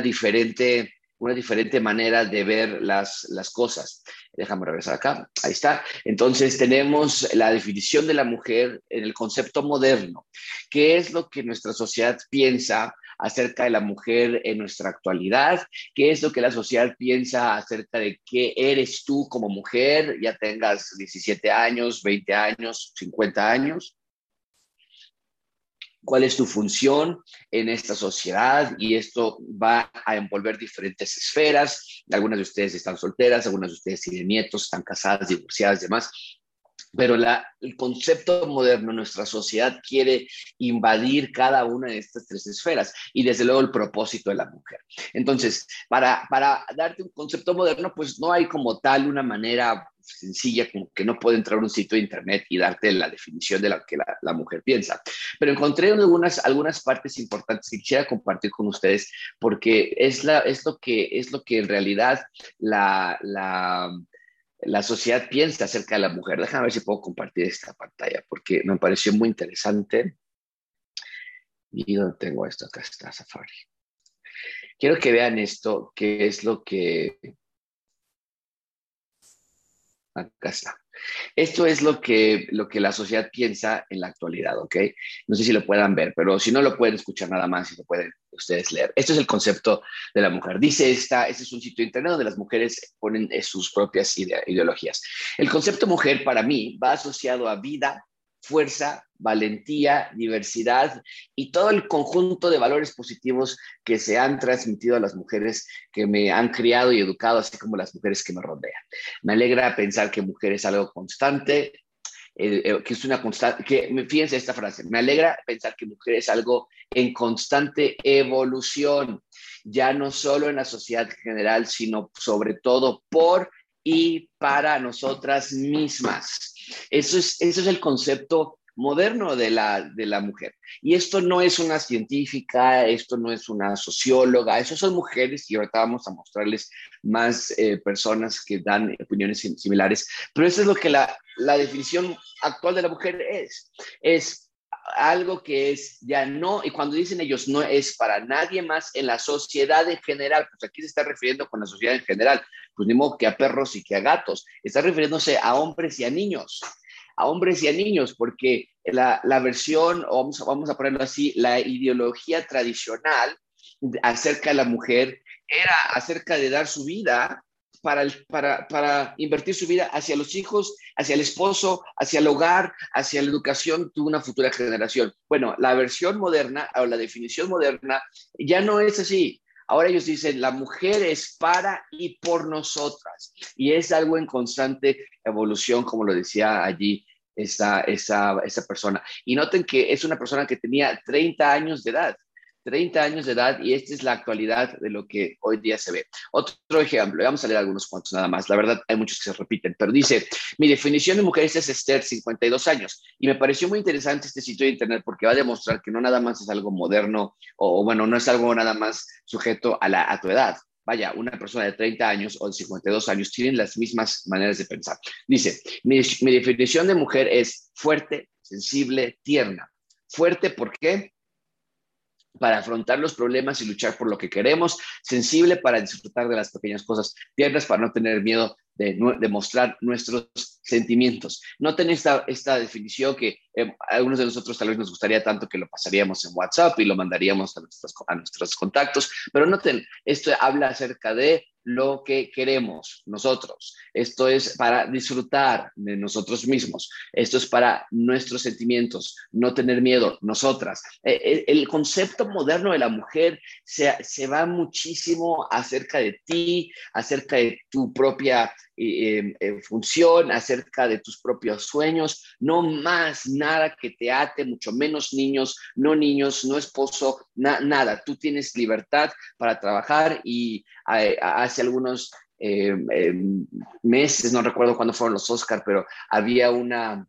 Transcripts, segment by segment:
diferente una diferente manera de ver las, las cosas. Déjame regresar acá. Ahí está. Entonces tenemos la definición de la mujer en el concepto moderno. ¿Qué es lo que nuestra sociedad piensa acerca de la mujer en nuestra actualidad? ¿Qué es lo que la sociedad piensa acerca de qué eres tú como mujer? Ya tengas 17 años, 20 años, 50 años cuál es tu función en esta sociedad y esto va a envolver diferentes esferas. Algunas de ustedes están solteras, algunas de ustedes tienen nietos, están casadas, divorciadas, demás. Pero la, el concepto moderno, nuestra sociedad quiere invadir cada una de estas tres esferas y desde luego el propósito de la mujer. Entonces, para, para darte un concepto moderno, pues no hay como tal una manera sencilla, como que no puede entrar a un sitio de internet y darte la definición de lo que la, mujer piensa. Pero encontré algunas, algunas partes importantes que quisiera compartir con ustedes porque es, la, es, lo, que, es lo que en realidad la, la, la sociedad piensa acerca de la mujer. Déjame ver si puedo compartir esta pantalla porque me pareció muy interesante. ¿Y dónde tengo esto? Acá está Safari. Quiero que vean esto, que es lo que Acá está. Esto es lo que, lo que la sociedad piensa en la actualidad, ¿ok? No sé si lo puedan ver, pero si no lo pueden escuchar nada más, si lo pueden ustedes leer. Esto es el concepto de la mujer. Dice esta, este es un sitio internet donde las mujeres ponen sus propias ideologías. El concepto mujer para mí va asociado a vida, fuerza, valentía, diversidad y todo el conjunto de valores positivos que se han transmitido a las mujeres que me han criado y educado, así como las mujeres que me rodean. Me alegra pensar que mujer es algo constante, eh, que es una constante, que fíjense esta frase, me alegra pensar que mujer es algo en constante evolución, ya no solo en la sociedad general, sino sobre todo por y para nosotras mismas. Eso es, eso es el concepto moderno de la, de la mujer. Y esto no es una científica, esto no es una socióloga, eso son mujeres y ahorita vamos a mostrarles más eh, personas que dan opiniones similares, pero eso es lo que la, la definición actual de la mujer es. Es algo que es ya no, y cuando dicen ellos no es para nadie más en la sociedad en general, pues aquí se está refiriendo con la sociedad en general, pues ni modo que a perros y que a gatos, está refiriéndose a hombres y a niños, a hombres y a niños, porque la, la versión, o vamos, vamos a ponerlo así, la ideología tradicional acerca de la mujer era acerca de dar su vida para, invertir su vida hacia los hijos, hacia el esposo, hacia el hogar, hacia la educación de una futura generación. Bueno, la versión moderna o la definición moderna ya no es así. Ahora ellos dicen, la mujer es para y por nosotras. Y es algo en constante evolución, como lo decía allí esa, esa, esa persona. Y noten que es una persona que tenía 30 años de edad. 30 años de edad y esta es la actualidad de lo que hoy día se ve. Otro ejemplo, vamos a leer algunos cuantos nada más, la verdad hay muchos que se repiten, pero dice, mi definición de mujer es Esther, 52 años, y me pareció muy interesante este sitio de internet porque va a demostrar que no nada más es algo moderno o, bueno, no es algo nada más sujeto a, la, a tu edad. Vaya, una persona de 30 años o de 52 años tienen las mismas maneras de pensar. Dice, mi, mi definición de mujer es fuerte, sensible, tierna. Fuerte, ¿por qué? Para afrontar los problemas y luchar por lo que queremos, sensible para disfrutar de las pequeñas cosas, tiernas para no tener miedo de, de mostrar nuestros sentimientos. Noten esta, esta definición que eh, algunos de nosotros tal vez nos gustaría tanto que lo pasaríamos en WhatsApp y lo mandaríamos a nuestros, a nuestros contactos, pero noten, esto habla acerca de lo que queremos nosotros. Esto es para disfrutar de nosotros mismos. Esto es para nuestros sentimientos, no tener miedo, nosotras. Eh, eh, el concepto moderno de la mujer se, se va muchísimo acerca de ti, acerca de tu propia eh, función, acerca de tus propios sueños, no más nada que te ate, mucho menos niños, no niños, no esposo, nada. Tú tienes libertad para trabajar y hace algunos eh, eh, meses, no recuerdo cuándo fueron los Oscar, pero había una,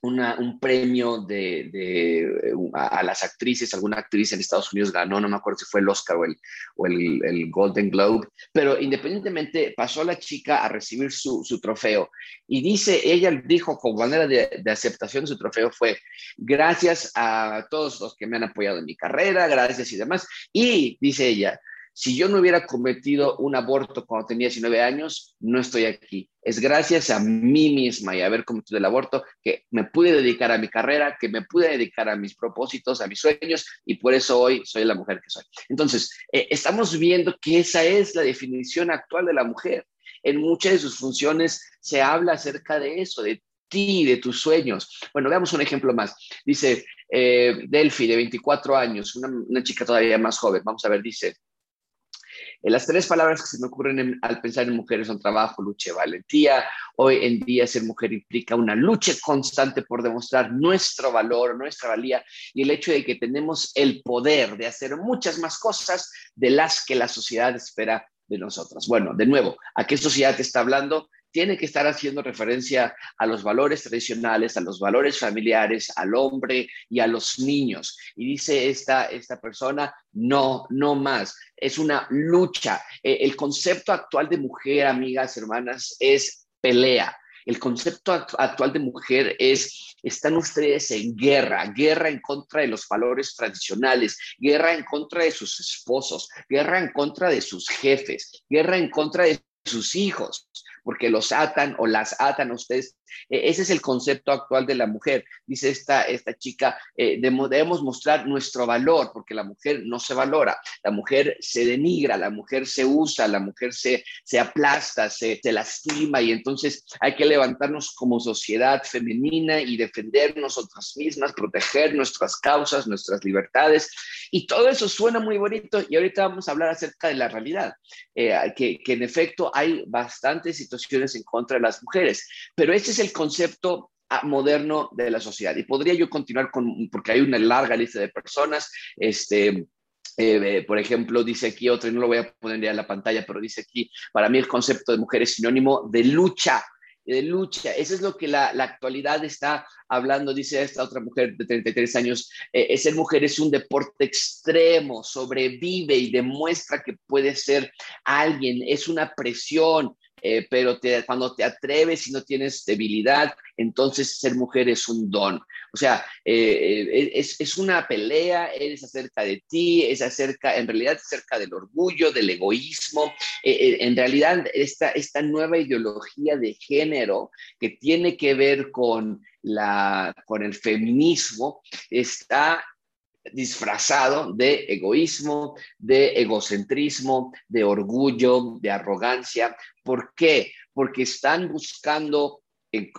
un premio de, a, las actrices, alguna actriz en Estados Unidos ganó, no me acuerdo si fue el Oscar o el, o el, Golden Globe, pero independientemente pasó la chica a recibir su, trofeo. Y dice, ella dijo como manera de, de, aceptación de su trofeo fue, gracias a todos los que me han apoyado en mi carrera, gracias y demás, y dice ella, si yo no hubiera cometido un aborto cuando tenía 19 años, no estoy aquí. Es gracias a mí misma y haber cometido el aborto que me pude dedicar a mi carrera, que me pude dedicar a mis propósitos, a mis sueños, y por eso hoy soy la mujer que soy. Entonces, eh, estamos viendo que esa es la definición actual de la mujer. En muchas de sus funciones se habla acerca de eso, de ti, de tus sueños. Bueno, veamos un ejemplo más. Dice eh, Delphi, de 24 años, una, una chica todavía más joven. Vamos a ver, dice, las tres palabras que se me ocurren al pensar en mujeres son trabajo, lucha valentía. Hoy en día ser mujer implica una lucha constante por demostrar nuestro valor, nuestra valía y el hecho de que tenemos el poder de hacer muchas más cosas de las que la sociedad espera de nosotras. Bueno, de nuevo, ¿a qué sociedad te está hablando? Tiene que estar haciendo referencia a los valores tradicionales, a los valores familiares, al hombre y a los niños. Y dice esta, esta persona, no, no más. Es una lucha. Eh, el concepto actual de mujer, amigas, hermanas, es pelea. El concepto actual de mujer es, están ustedes en guerra, guerra en contra de los valores tradicionales, guerra en contra de sus esposos, guerra en contra de sus jefes, guerra en contra de sus hijos porque los atan o las atan a ustedes. E, ese es el concepto actual de la mujer. Dice esta, esta chica, eh, debemos mostrar nuestro valor, porque la mujer no se valora, la mujer se denigra, la mujer se usa, la mujer se, se aplasta, se, se lastima y entonces hay que levantarnos como sociedad femenina y defender nosotras mismas, proteger nuestras causas, nuestras libertades. Y todo eso suena muy bonito y ahorita vamos a hablar acerca de la realidad, eh, que, que en efecto hay bastantes situaciones en contra de las mujeres. Pero ese es el concepto ah, moderno de la sociedad. Y podría yo continuar con, porque hay una larga lista de personas, este, eh, por ejemplo, dice aquí otro, y no lo voy a poner ya en la pantalla, pero dice aquí, para mí el concepto de mujer es sinónimo de lucha, de lucha. Eso es lo que la, actualidad está hablando, dice esta otra mujer de 33 años. Eh, ser mujer es un deporte extremo, sobrevive y demuestra que puede ser alguien, es una presión, eh, pero cuando te atreves y no tienes debilidad, entonces ser mujer es un don. O sea, eh, eh, es, es, una pelea, es acerca de ti, es acerca, en realidad, acerca del orgullo, del egoísmo. en realidad, esta, esta nueva ideología de género que tiene que ver con, la, con el feminismo está disfrazado de egoísmo, de egocentrismo, de orgullo, de arrogancia. ¿Por qué? Porque están buscando en,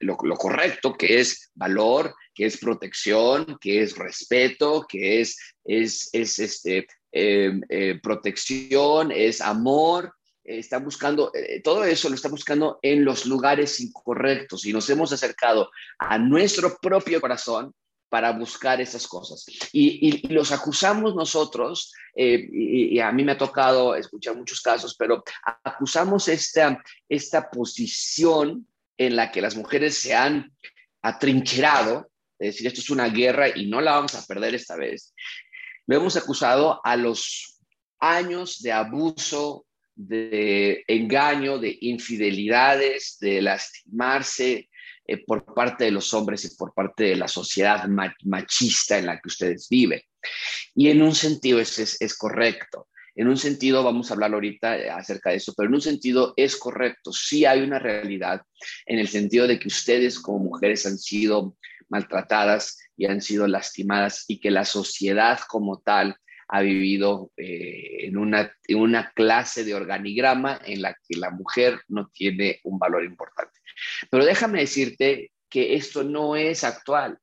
lo, correcto, que es valor, que es protección, que es respeto, que es, es, este, em, eh, protección, es amor, está buscando, eh, todo eso lo está buscando en los lugares incorrectos y nos hemos acercado a nuestro propio corazón para buscar esas cosas. Y, los acusamos nosotros, eh, y, a mí me ha tocado escuchar muchos casos, pero acusamos esta, esta posición en la que las mujeres se han atrincherado, es decir, esto es una guerra y no la vamos a perder esta vez. Lo hemos acusado a los años de abuso, de engaño, de infidelidades, de lastimarse, eh, por parte de los hombres y por parte de la sociedad machista en la que ustedes viven. Y en un sentido es, es, correcto. En un sentido, vamos a hablar ahorita eh, acerca de eso, pero en un sentido es correcto. Sí hay una realidad en el sentido de que ustedes como mujeres han sido maltratadas y han sido lastimadas y que la sociedad como tal ha vivido eh, en, una, en una clase de organigrama en la que la mujer no tiene un valor importante. Pero déjame decirte que esto no es actual.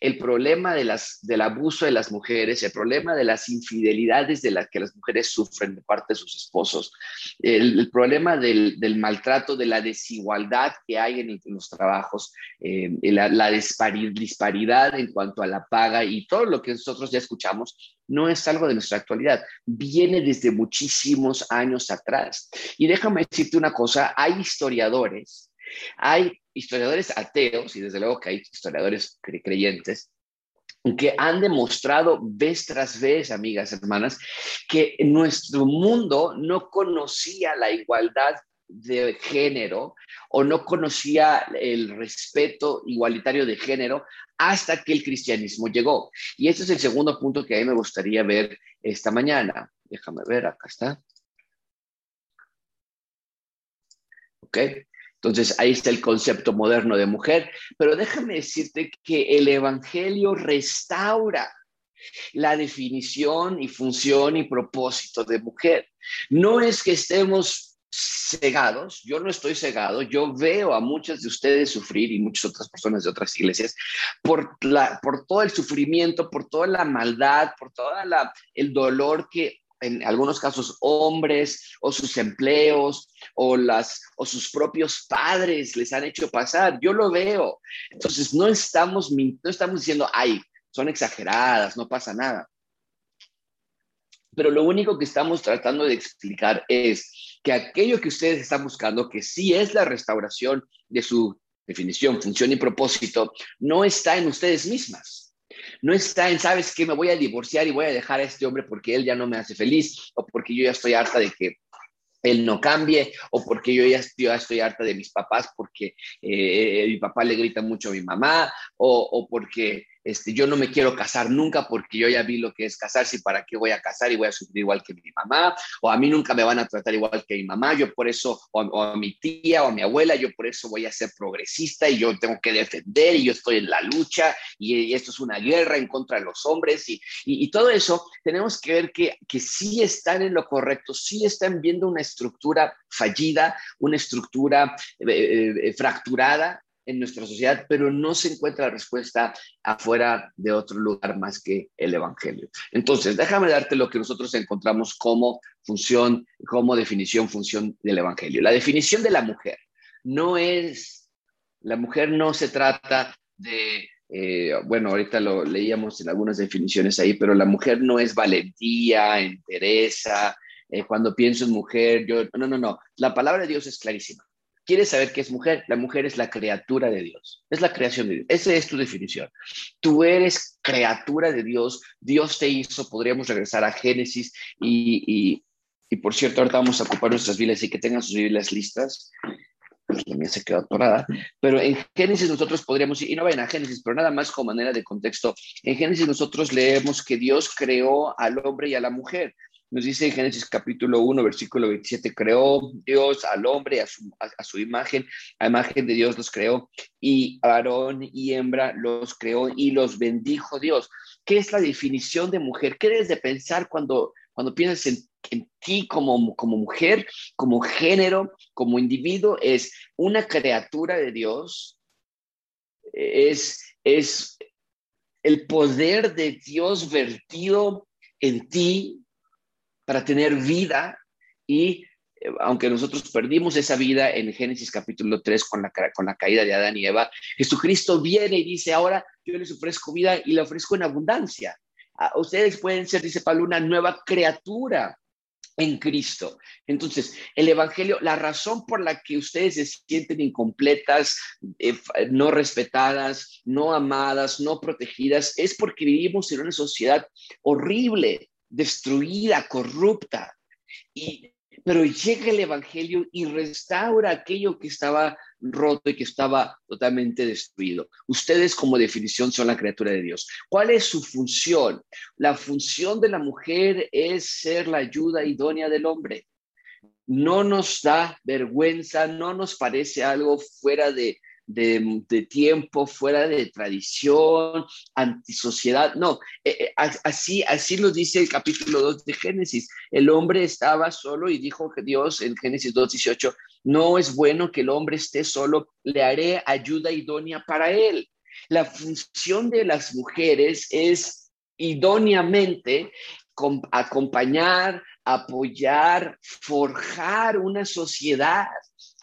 El problema de las, del abuso de las mujeres, el problema de las infidelidades de las que las mujeres sufren de parte de sus esposos, el, problema del, maltrato, de la desigualdad que hay en, los trabajos, eh, la, disparidad en cuanto a la paga y todo lo que nosotros ya escuchamos, no es algo de nuestra actualidad, viene desde muchísimos años atrás. Y déjame decirte una cosa, hay historiadores Hay historiadores ateos, y desde luego que hay historiadores creyentes, que han demostrado vez tras vez, amigas, hermanas, que nuestro mundo no conocía la igualdad de género o no conocía el respeto igualitario de género hasta que el cristianismo llegó. Y este es el segundo punto que a mí me gustaría ver esta mañana. Déjame ver, acá está. ¿Ok? Entonces ahí está el concepto moderno de mujer, pero déjame decirte que el Evangelio restaura la definición y función y propósito de mujer. No es que estemos cegados, yo no estoy cegado, yo veo a muchas de ustedes sufrir y muchas otras personas de otras iglesias por, todo el sufrimiento, por toda la maldad, por todo el dolor que en algunos casos hombres o sus empleos o, las, o sus propios padres les han hecho pasar. Yo lo veo. Entonces, no estamos, no estamos diciendo, ay, son exageradas, no pasa nada. Pero lo único que estamos tratando de explicar es que aquello que ustedes están buscando, que sí es la restauración de su definición, función y propósito, no está en ustedes mismas no está en, ¿sabes qué? Me voy a divorciar y voy a dejar a este hombre porque él ya no me hace feliz o porque yo ya estoy harta de que él no cambie o porque yo ya estoy, harta de mis papás porque eh, mi papá le grita mucho a mi mamá o, o porque este, yo no me quiero casar nunca porque yo ya vi lo que es casarse y para qué voy a casar y voy a sufrir igual que mi mamá, o a mí nunca me van a tratar igual que mi mamá, yo por eso, o, a mi tía o a mi abuela, yo por eso voy a ser progresista y yo tengo que defender y yo estoy en la lucha y, esto es una guerra en contra de los hombres y, y, todo eso, tenemos que ver que, que sí están en lo correcto, sí están viendo una estructura fallida, una estructura eh, eh, eh, fracturada en nuestra sociedad, pero no se encuentra respuesta afuera de otro lugar más que el Evangelio. Entonces, déjame darte lo que nosotros encontramos como función, como definición, función del Evangelio. La definición de la mujer no es, la mujer no se trata de eh, bueno, ahorita lo leíamos en algunas definiciones ahí, pero la mujer no es valentía, entereza. Eh, cuando pienso en mujer, yo, no, no, no, la palabra de Dios es clarísima. ¿Quieres saber qué es mujer? La mujer es la criatura de Dios. Es la creación de Dios. Esa es tu definición. Tú eres criatura de Dios. Dios te hizo. Podríamos regresar a Génesis y, por cierto, ahorita vamos a ocupar nuestras Biblias y que tengan sus Biblias listas. La mía se quedó atorada. Pero en Génesis nosotros podríamos, y no vayan a Génesis, pero nada más como manera de contexto. En Génesis nosotros leemos que Dios creó al hombre y a la mujer. Nos dice en Génesis capítulo 1, versículo 27, creó Dios al hombre a su, a, su, imagen, a imagen de Dios los creó, y Aarón y hembra los creó y los bendijo Dios. ¿Qué es la definición de mujer? ¿Qué debes de pensar cuando, cuando piensas en, en ti como, como mujer, como género, como individuo? Es una criatura de Dios, es, es el poder de Dios vertido en ti para tener vida y eh, aunque nosotros perdimos esa vida en Génesis capítulo 3 con la, con la caída de Adán y Eva, Jesucristo viene y dice, ahora yo les ofrezco vida y la ofrezco en abundancia. Ustedes pueden ser, dice Pablo, una nueva criatura en Cristo. Entonces, el Evangelio, la razón por la que ustedes se sienten incompletas, eh, no respetadas, no amadas, no protegidas, es porque vivimos en una sociedad horrible, destruida, corrupta. Y, pero llega el Evangelio y restaura aquello que estaba roto y que estaba totalmente destruido. Ustedes como definición son la criatura de Dios. ¿Cuál es su función? La función de la mujer es ser la ayuda idónea del hombre. No nos da vergüenza, no nos parece algo fuera de, de, tiempo, fuera de tradición, antisociedad. No, eh, eh, así, así lo dice el capítulo 2 de Génesis. El hombre estaba solo y dijo que Dios en Génesis 2.18, no es bueno que el hombre esté solo, le haré ayuda idónea para él. La función de las mujeres es idóneamente acompañar, apoyar, forjar una sociedad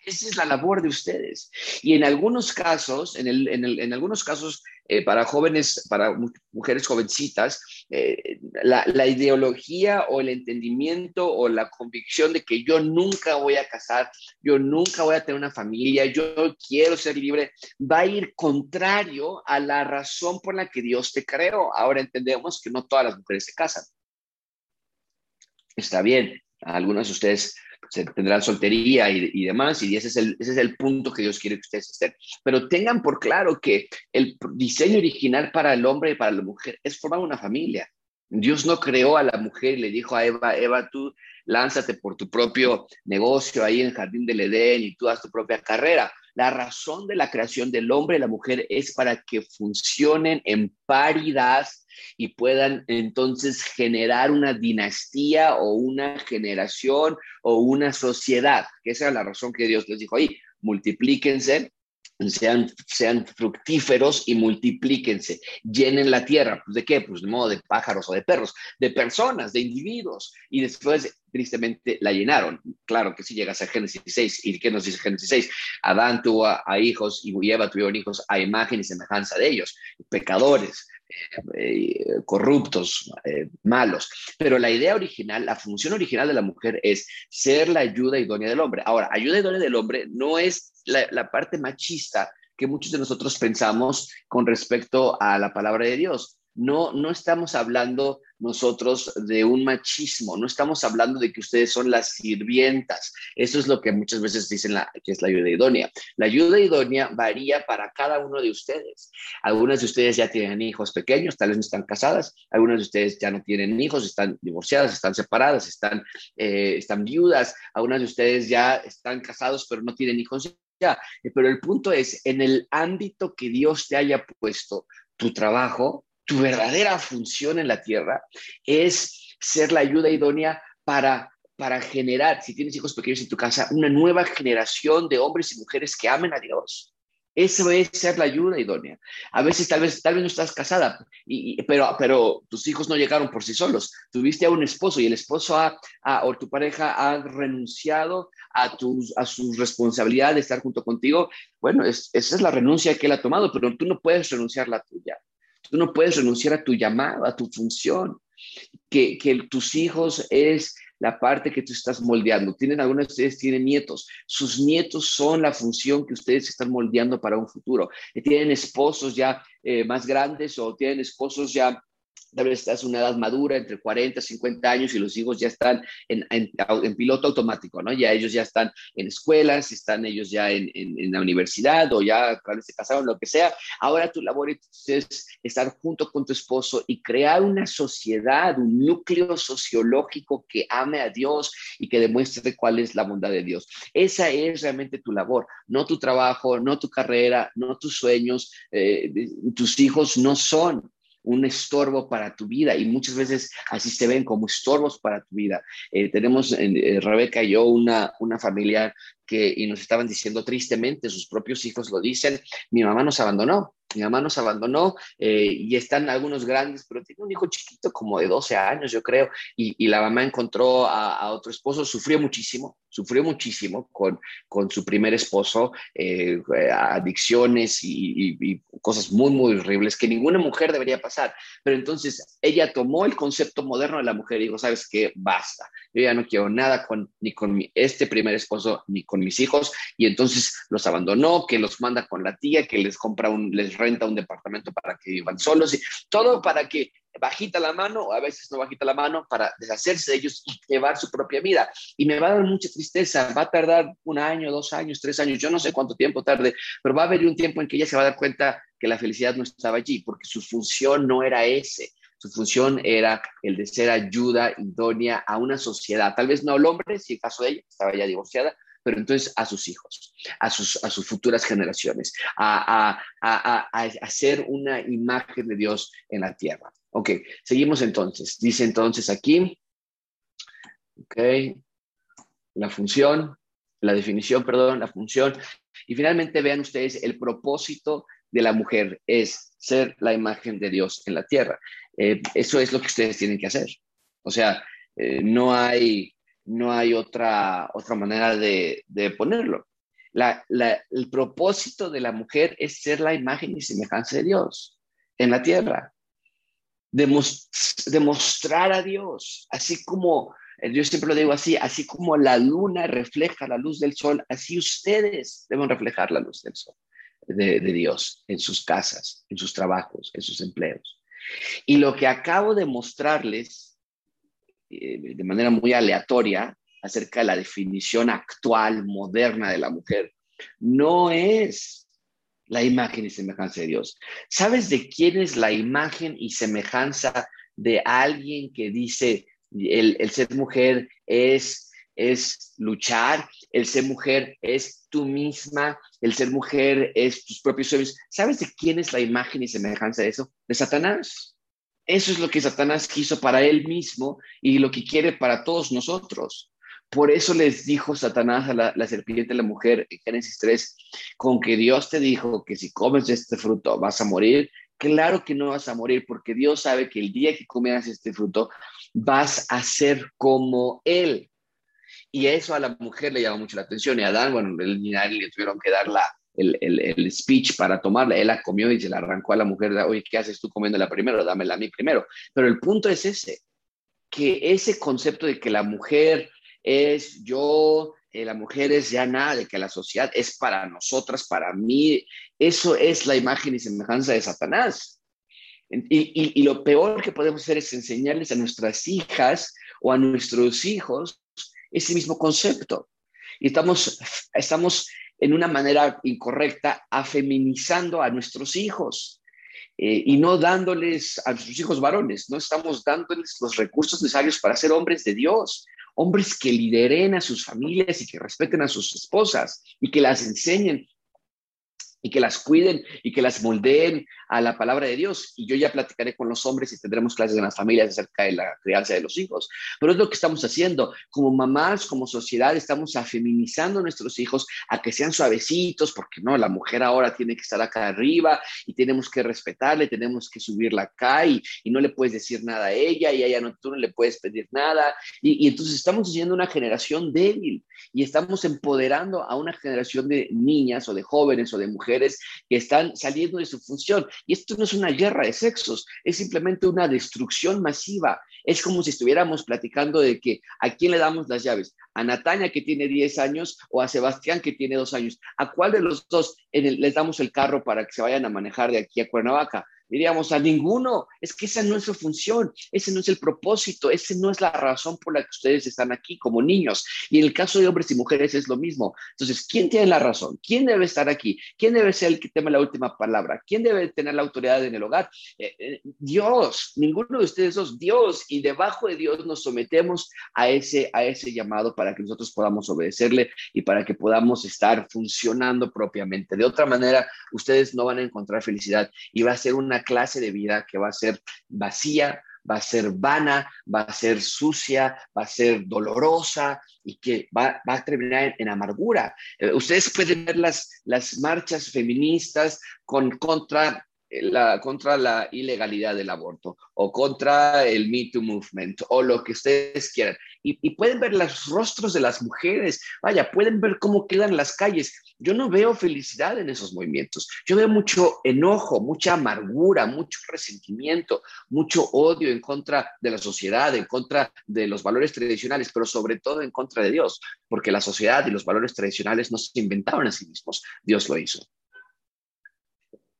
esa es la labor de ustedes. Y en algunos casos, en, algunos casos, eh, para jóvenes, para mujeres jovencitas, eh, la, la, ideología o el entendimiento o la convicción de que yo nunca voy a casar, yo nunca voy a tener una familia, yo quiero ser libre, va a ir contrario a la razón por la que Dios te creó. Ahora entendemos que no todas las mujeres se casan. Está bien, algunas de ustedes se tendrán soltería y, demás, y ese es, el, ese es el punto que Dios quiere que ustedes estén. Pero tengan por claro que el diseño original para el hombre y para la mujer es formar una familia. Dios no creó a la mujer y le dijo a Eva, Eva, tú lánzate por tu propio negocio ahí en el Jardín del Edén y tú haz tu propia carrera. La razón de la creación del hombre y la mujer es para que funcionen en paridad y puedan entonces generar una dinastía o una generación o una sociedad, que esa es la razón que Dios les dijo ahí, multiplíquense sean, sean fructíferos y multiplíquense, llenen la tierra. ¿De qué? Pues de modo de pájaros o de perros, de personas, de individuos. Y después, tristemente, la llenaron. Claro que si llegas a Génesis 6, ¿y qué nos dice Génesis 6? Adán tuvo a, hijos y Eva tuvieron hijos a imagen y semejanza de ellos, pecadores. Eh, corruptos, eh, malos. Pero la idea original, la función original de la mujer es ser la ayuda idónea del hombre. Ahora, ayuda idónea del hombre no es la, parte machista que muchos de nosotros pensamos con respecto a la palabra de Dios. No, no estamos hablando nosotros de un machismo, no estamos hablando de que ustedes son las sirvientas. Eso es lo que muchas veces dicen la, que es la ayuda idónea. La ayuda idónea varía para cada uno de ustedes. Algunas de ustedes ya tienen hijos pequeños, tal vez no están casadas, algunas de ustedes ya no tienen hijos, están divorciadas, están separadas, están, eh, están viudas, algunas de ustedes ya están casados pero no tienen hijos ya. Pero el punto es, en el ámbito que Dios te haya puesto, tu trabajo, tu verdadera función en la tierra es ser la ayuda idónea para para generar, si tienes hijos pequeños en tu casa, una nueva generación de hombres y mujeres que amen a Dios, eso es ser la ayuda idónea. A veces tal vez, tal vez no estás casada, y, pero, pero tus hijos no llegaron por sí solos. Tuviste a un esposo y el esposo ha, o tu pareja ha renunciado a, tus, a su responsabilidad de estar junto contigo. Bueno, esa es la renuncia que él ha tomado, pero tú no puedes renunciar la tuya. Tú no puedes renunciar a tu llamado, a tu función. Que, tus hijos es la parte que tú estás moldeando. Tienen algunos de ustedes tienen nietos. Sus nietos son la función que ustedes están moldeando para un futuro. Tienen esposos ya eh, más grandes o tienen esposos ya tal vez estás en una edad madura, entre 40 y 50 años, y los hijos ya están en, en, piloto automático, ¿no? Ya ellos ya están en escuelas, están ellos ya en, en la universidad o ya cuando se casaron, lo que sea. Ahora tu labor es estar junto con tu esposo y crear una sociedad, un núcleo sociológico que ame a Dios y que demuestre cuál es la bondad de Dios. Esa es realmente tu labor, no tu trabajo, no tu carrera, no tus sueños. Eh, tus hijos no son un estorbo para tu vida y muchas veces así se ven como estorbos para tu vida. Eh, tenemos eh, Rebeca y yo una, una familia que y nos estaban diciendo tristemente, sus propios hijos lo dicen, mi mamá nos abandonó, mi mamá nos abandonó eh, y están algunos grandes, pero tiene un hijo chiquito como de 12 años, yo creo, y, y la mamá encontró a, otro esposo, sufrió muchísimo, sufrió muchísimo con, con su primer esposo, eh, adicciones y, y, cosas muy, muy horribles que ninguna mujer debería pasar. Pero entonces ella tomó el concepto moderno de la mujer y dijo, sabes qué, basta, yo ya no quiero nada con, ni con mi, este primer esposo, ni con mis hijos, y entonces los abandonó, que los manda con la tía, que les compra un, les renta un departamento para que vivan solos, y todo para que bajita la mano, o a veces no bajita la mano, para deshacerse de ellos y llevar su propia vida. Y me va a dar mucha tristeza, va a tardar un año, dos años, tres años, yo no sé cuánto tiempo tarde, pero va a haber un tiempo en que ella se va a dar cuenta que la felicidad no estaba allí, porque su función no era ese. Su función era el de ser ayuda idónea a una sociedad, tal vez no al hombre, si el caso de ella estaba ya divorciada, pero entonces a sus hijos, a sus, a sus futuras generaciones, a, a, a, hacer una imagen de Dios en la tierra. Ok, seguimos entonces. Dice entonces aquí, ok, la función, la definición, perdón, la función. Y finalmente vean ustedes el propósito de la mujer es ser la imagen de Dios en la tierra. Eh, eso es lo que ustedes tienen que hacer. O sea, eh, no hay, no hay otra, otra manera de, ponerlo. el propósito de la mujer es ser la imagen y semejanza de Dios en la tierra. demostrar a Dios, así como, eh, yo siempre lo digo así, así como la luna refleja la luz del sol, así ustedes deben reflejar la luz del sol de, Dios en sus casas, en sus trabajos, en sus empleos. Y lo que acabo de mostrarles eh, de manera muy aleatoria acerca de la definición actual, moderna de la mujer, no es la imagen y semejanza de Dios. ¿Sabes de quién es la imagen y semejanza de alguien que dice el, el ser mujer es, es luchar, el ser mujer es tú misma, el ser mujer es tus propios sueños. ¿Sabes de quién es la imagen y semejanza de eso? De Satanás. Eso es lo que Satanás quiso para él mismo y lo que quiere para todos nosotros. Por eso les dijo Satanás a la, serpiente, a la mujer, en Génesis 3, con que Dios te dijo que si comes este fruto vas a morir. Claro que no vas a morir porque Dios sabe que el día que comas este fruto vas a ser como Él. Y eso a la mujer le llamó mucho la atención. Y a Adán, bueno, él, le tuvieron que dar la, el, el, speech para tomarla. Él la comió y se la arrancó a la mujer. Oye, ¿qué haces tú comiéndola primero? Dámela a mí primero. Pero el punto es ese, que ese concepto de que la mujer es yo, eh, la mujer es ya nada, de que la sociedad es para nosotras, para mí, eso es la imagen y semejanza de Satanás. Y, y, lo peor que podemos hacer es enseñarles a nuestras hijas o a nuestros hijos ese mismo concepto. Y estamos, estamos en una manera incorrecta afeminizando a nuestros hijos. Eh, y no dándoles a nuestros hijos varones, no estamos dándoles los recursos necesarios para ser hombres de Dios, hombres que lideren a sus familias y que respeten a sus esposas y que las enseñen y que las cuiden y que las moldeen a la palabra de Dios. Y yo ya platicaré con los hombres y tendremos clases en las familias acerca de la crianza de los hijos. Pero es lo que estamos haciendo. Como mamás, como sociedad, estamos afeminizando a nuestros hijos a que sean suavecitos, porque no, la mujer ahora tiene que estar acá arriba y tenemos que respetarle, tenemos que subirla acá y, y no le puedes decir nada a ella y a ella no, tú no le puedes pedir nada. Y, y entonces estamos haciendo una generación débil y estamos empoderando a una generación de niñas o de jóvenes o de mujeres que están saliendo de su función. Y esto no es una guerra de sexos, es simplemente una destrucción masiva. Es como si estuviéramos platicando de que a quién le damos las llaves, a Natalia que tiene 10 años o a Sebastián que tiene 2 años. ¿A cuál de los dos les damos el carro para que se vayan a manejar de aquí a Cuernavaca? Diríamos a ninguno. Es que esa no es su función, ese no es el propósito, ese no es la razón por la que ustedes están aquí como niños. Y en el caso de hombres y mujeres es lo mismo. Entonces, ¿quién tiene la razón? ¿Quién debe estar aquí? ¿Quién debe ser el que tenga la última palabra? ¿Quién debe tener la autoridad en el hogar? Eh, eh, Dios, ninguno de ustedes dos, Dios. Y debajo de Dios nos sometemos a ese, a ese llamado para que nosotros podamos obedecerle y para que podamos estar funcionando propiamente. De otra manera, ustedes no van a encontrar felicidad y va a ser una clase de vida que va a ser vacía, va a ser vana, va a ser sucia, va a ser dolorosa y que va, a terminar en, amargura. Eh, ustedes pueden ver las, las marchas feministas con, contra la, contra la ilegalidad del aborto o contra el Me Too Movement o lo que ustedes quieran. Y, pueden ver los rostros de las mujeres, vaya, pueden ver cómo quedan las calles. Yo no veo felicidad en esos movimientos. Yo veo mucho enojo, mucha amargura, mucho resentimiento, mucho odio en contra de la sociedad, en contra de los valores tradicionales, pero sobre todo en contra de Dios, porque la sociedad y los valores tradicionales no se inventaron a sí mismos, Dios lo hizo.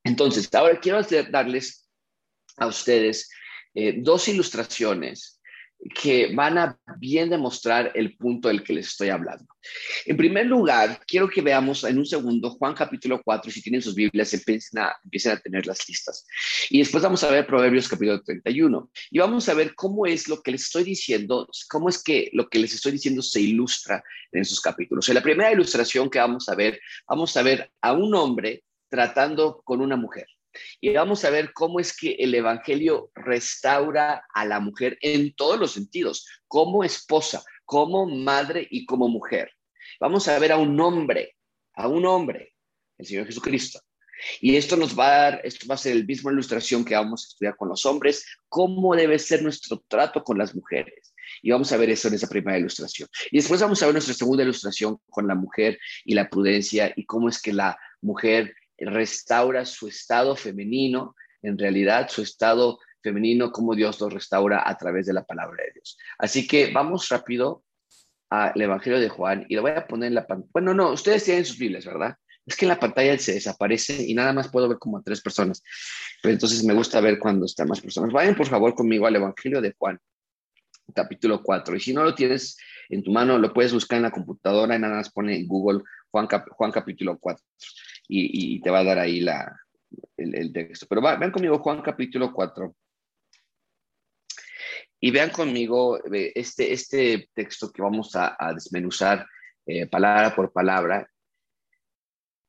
Entonces, ahora quiero darles a ustedes eh, dos ilustraciones que van a bien demostrar el punto del que les estoy hablando. En primer lugar, quiero que veamos en un segundo Juan capítulo 4, si tienen sus Biblias, empiecen a, empiecen a tener las listas. Y después vamos a ver Proverbios capítulo 31. Y vamos a ver cómo es lo que les estoy diciendo, cómo es que lo que les estoy diciendo se ilustra en esos capítulos. En la primera ilustración que vamos a ver, vamos a ver a un hombre tratando con una mujer. Y vamos a ver cómo es que el Evangelio restaura a la mujer en todos los sentidos, como esposa, como madre y como mujer. Vamos a ver a un hombre, a un hombre, el Señor Jesucristo. Y esto nos va a dar, esto va a ser el mismo ilustración que vamos a estudiar con los hombres, cómo debe ser nuestro trato con las mujeres. Y vamos a ver eso en esa primera ilustración. Y después vamos a ver nuestra segunda ilustración con la mujer y la prudencia y cómo es que la mujer restaura su estado femenino, en realidad su estado femenino, cómo Dios lo restaura a través de la palabra de Dios. Así que vamos rápido al Evangelio de Juan y lo voy a poner en la pantalla. Bueno, no, ustedes tienen sus Biblias, ¿verdad? Es que en la pantalla se desaparece y nada más puedo ver como a tres personas. Pero entonces me gusta ver cuando están más personas. Vayan por favor conmigo al Evangelio de Juan, capítulo 4. Y si no lo tienes en tu mano, lo puedes buscar en la computadora y nada más pone en Google Juan, Juan capítulo 4 y, te va a dar ahí la, el, texto. Pero vean conmigo Juan capítulo 4. Y vean conmigo este, este texto que vamos a, desmenuzar eh, palabra por palabra.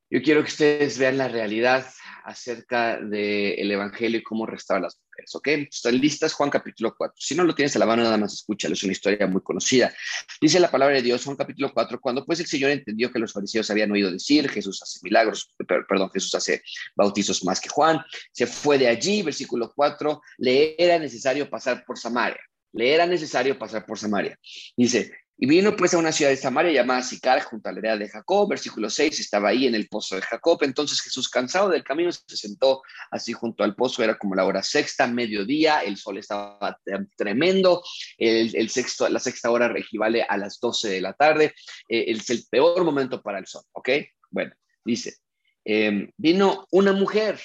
Yo quiero que ustedes vean la realidad acerca del Evangelio y cómo restaura las mujeres, ¿ok? Están listas, Juan capítulo 4. Si no lo tienes a la mano, nada más escúchalo, es una historia muy conocida. Dice la palabra de Dios, Juan capítulo 4, cuando pues el Señor entendió que los fariseos habían oído decir, Jesús hace milagros, perdón, Jesús hace bautizos más que Juan, se fue de allí, versículo 4, le era necesario pasar por Samaria. Le era necesario pasar por Samaria. Dice, y vino pues a una ciudad de Samaria llamada Sicar, junto a la heredad de Jacob, versículo 6, estaba ahí en el pozo de Jacob. Entonces Jesús, cansado del camino, se sentó así junto al pozo, era como la hora sexta, mediodía, el sol estaba tremendo, el, sexto, la sexta hora equivale a las 12 de la tarde, eh, es el peor momento para el sol, ¿ok? Bueno, dice, em, vino una mujer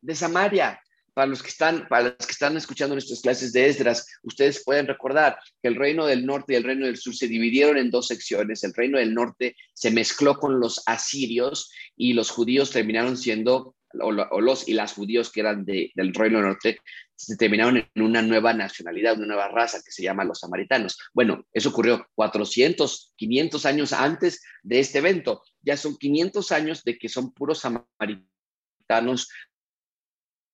de Samaria para los que están, para los que están escuchando nuestras clases de Esdras, ustedes pueden recordar que el reino del norte y el reino del sur se dividieron en dos secciones. El reino del norte se mezcló con los asirios y los judíos terminaron siendo, o, los y las judíos que eran del reino del norte, se terminaron en una nueva nacionalidad, una nueva raza que se llama los samaritanos. Bueno, eso ocurrió 400, 500 años antes de este evento. Ya son 500 años de que son puros samaritanos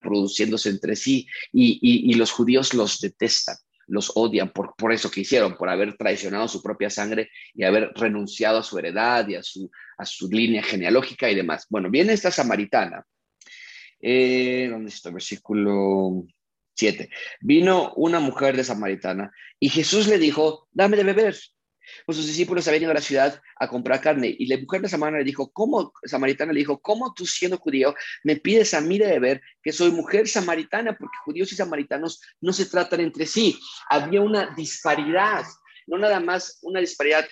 produciéndose entre sí y, los judíos los detestan, los odian por, por eso que hicieron, por haber traicionado su propia sangre y haber renunciado a su heredad y a su, a su línea genealógica y demás. Bueno, viene esta samaritana. Eh, ¿Dónde está versículo 7? Vino una mujer de samaritana y Jesús le dijo, dame de beber. Pues sus discípulos habían ido a la ciudad a comprar carne y la mujer de Samaritana le dijo, ¿cómo, samaritana le dijo, ¿cómo tú siendo judío me pides a mí de beber que soy mujer samaritana? Porque judíos y samaritanos no se tratan entre sí. Había una disparidad, no nada más una disparidad